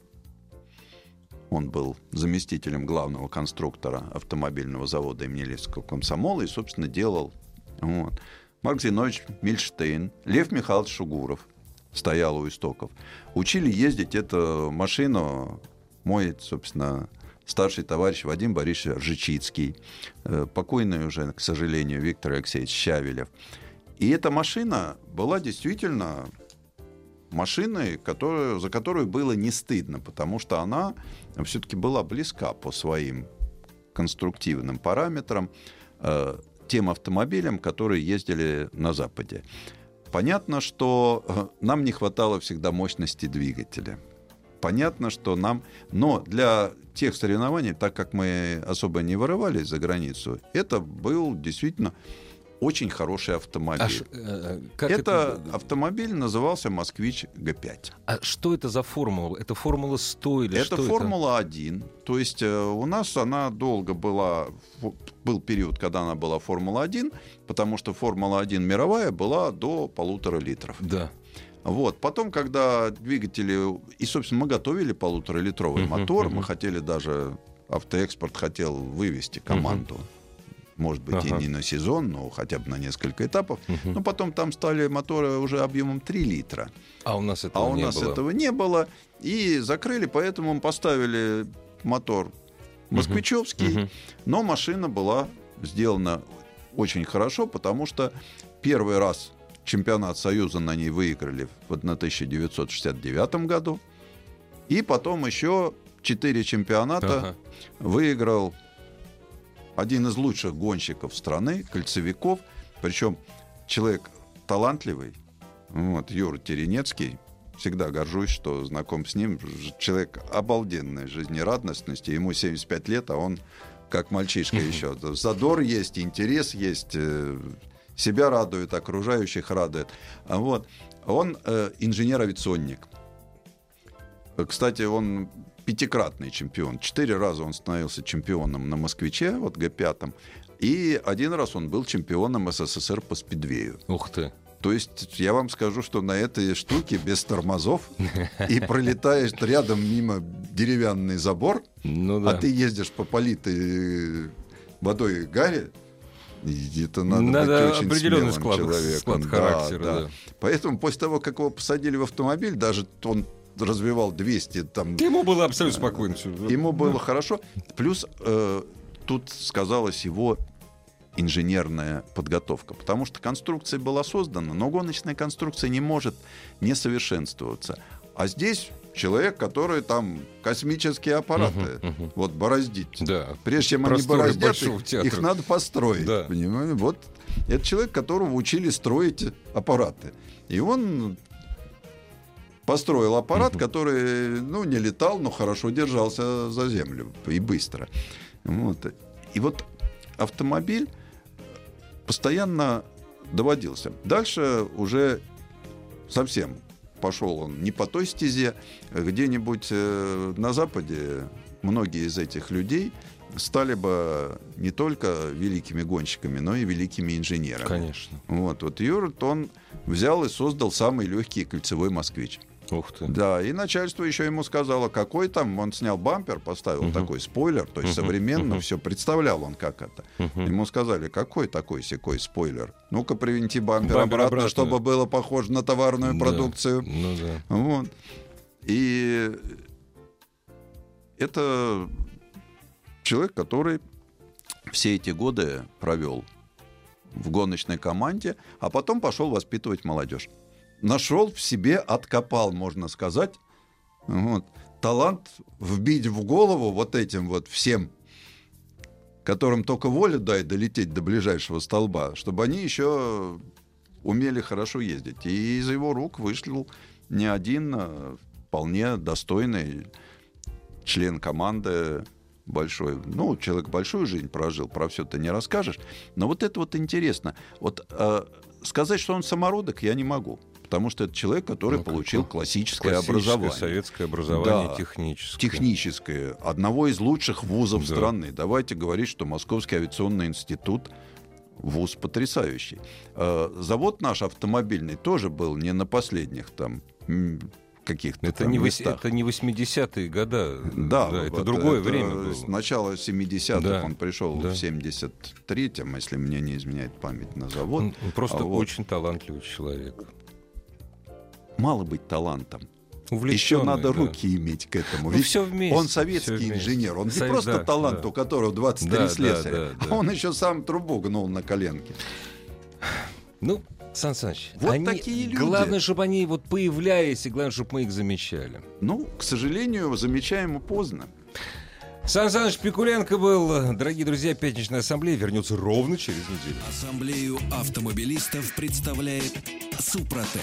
он был заместителем главного конструктора автомобильного завода имени Левского комсомола и, собственно, делал. Вот. Марк Зинович Мильштейн, Лев Михайлович Шугуров стоял у истоков. Учили ездить эту машину мой, собственно, старший товарищ Вадим Борисович Ржичицкий, э, покойный уже, к сожалению, Виктор Алексеевич Щавелев. И эта машина была действительно машиной, которую, за которую было не стыдно, потому что она все-таки была близка по своим конструктивным параметрам э, тем автомобилям, которые ездили на Западе. Понятно, что э, нам не хватало всегда мощности двигателя. Понятно, что нам... Но для тех соревнований, так как мы особо не вырывались за границу, это был действительно очень хороший автомобиль. А ш, э, как это, это автомобиль назывался «Москвич Г5». А что это за формула? Это формула 100 или это что формула это? 1. То есть э, у нас она долго была... Был период, когда она была Формула-1, потому что Формула-1 мировая была до полутора литров. Да. Вот. Потом, когда двигатели... И, собственно, мы готовили полуторалитровый uh-huh, мотор. Uh-huh. Мы хотели даже... Автоэкспорт хотел вывести команду. Uh-huh. Может быть, uh-huh. и не на сезон, но хотя бы на несколько этапов. Uh-huh. Но потом там стали моторы уже объемом 3 литра. А у нас этого а у не нас было. этого не было. И закрыли, поэтому мы поставили мотор москвичевский. Uh-huh. Но машина была сделана очень хорошо, потому что первый раз чемпионат Союза на ней выиграли в 1969 году. И потом еще четыре чемпионата ага. выиграл один из лучших гонщиков страны, кольцевиков. Причем человек талантливый. Вот, Юра Теренецкий. Всегда горжусь, что знаком с ним. Человек обалденной жизнерадостности. Ему 75 лет, а он как мальчишка еще. Задор есть, интерес есть э, себя радует, окружающих радует. Вот. Он э, инженер-авиационник. Кстати, он пятикратный чемпион. Четыре раза он становился чемпионом на «Москвиче», вот Г-5. И один раз он был чемпионом СССР по спидвею. Ух ты! То есть я вам скажу, что на этой штуке без тормозов и пролетаешь рядом мимо деревянный забор, ну, да. а ты ездишь по политой водой Гарри, это надо, надо быть очень определенный склад, человеком. склад характера. Да, да. Поэтому после того, как его посадили в автомобиль, даже он развивал 200 там... Ему было абсолютно спокойно. Все. Ему было да. хорошо. Плюс э, тут сказалась его инженерная подготовка, потому что конструкция была создана, но гоночная конструкция не может не совершенствоваться. А здесь человек, который там космические аппараты uh-huh, uh-huh. вот бороздить. Да. Прежде чем они бороздят, их, их надо построить. Да. Понимаете? Вот это человек, которого учили строить аппараты. И он построил аппарат, uh-huh. который, ну, не летал, но хорошо держался за землю и быстро. Вот. И вот автомобиль постоянно доводился. Дальше уже совсем пошел он не по той стезе. Где-нибудь э, на Западе многие из этих людей стали бы не только великими гонщиками, но и великими инженерами. Конечно. Вот, вот Юрт, он взял и создал самый легкий кольцевой москвич. Ух ты. Да, и начальство еще ему сказало, какой там, он снял бампер, поставил Мгм. такой спойлер, то есть Мгм, современно мгм. все, представлял он как это. Мгм. Ему сказали, какой такой секой спойлер? Ну-ка, привинти бампер, Бампер обратно, обратно. чтобы было похоже на товарную Да. продукцию. Ну да. Вот. И это человек, который все эти годы провел в гоночной команде, а потом пошел воспитывать молодежь. Нашел в себе, откопал, можно сказать, вот, талант вбить в голову вот этим вот всем, которым только воля дай долететь до ближайшего столба, чтобы они еще умели хорошо ездить. И из его рук вышел не один а, вполне достойный член команды большой. Ну, человек большую жизнь прожил, про все ты не расскажешь. Но вот это вот интересно. Вот э, сказать, что он самородок, я не могу. Потому что это человек, который Ну, получил классическое, Классическое образование. советское образование, Да. техническое. Техническое. Одного из лучших вузов Да. страны. Давайте говорить, что Московский авиационный институт вуз потрясающий. Э, Завод наш автомобильный тоже был не на последних там каких-то Это не, вось- это не 80-е года. Да, это вот другое это время было. С начала 70-х Да, он пришел да. в 73-м, если мне не изменяет память, на завод. Он, он просто А вот очень талантливый человек. Мало быть талантом. Еще надо да. руки иметь к этому. Ну, Ведь всё вместе, он советский вместе. инженер. Он не Совет- просто да, талант, да. у которого 23 Да, да, слесаря, да, а да. он еще сам трубу гнул на коленке. Ну, Сан Саныч, Вот они- такие люди. Главное, чтобы они вот появлялись, и главное, чтобы мы их замечали. Ну, к сожалению, замечаемо поздно. Сан Саныч Пикуленко был. Дорогие друзья, пятничная ассамблея вернется ровно через неделю. Ассамблею автомобилистов представляет Супротек.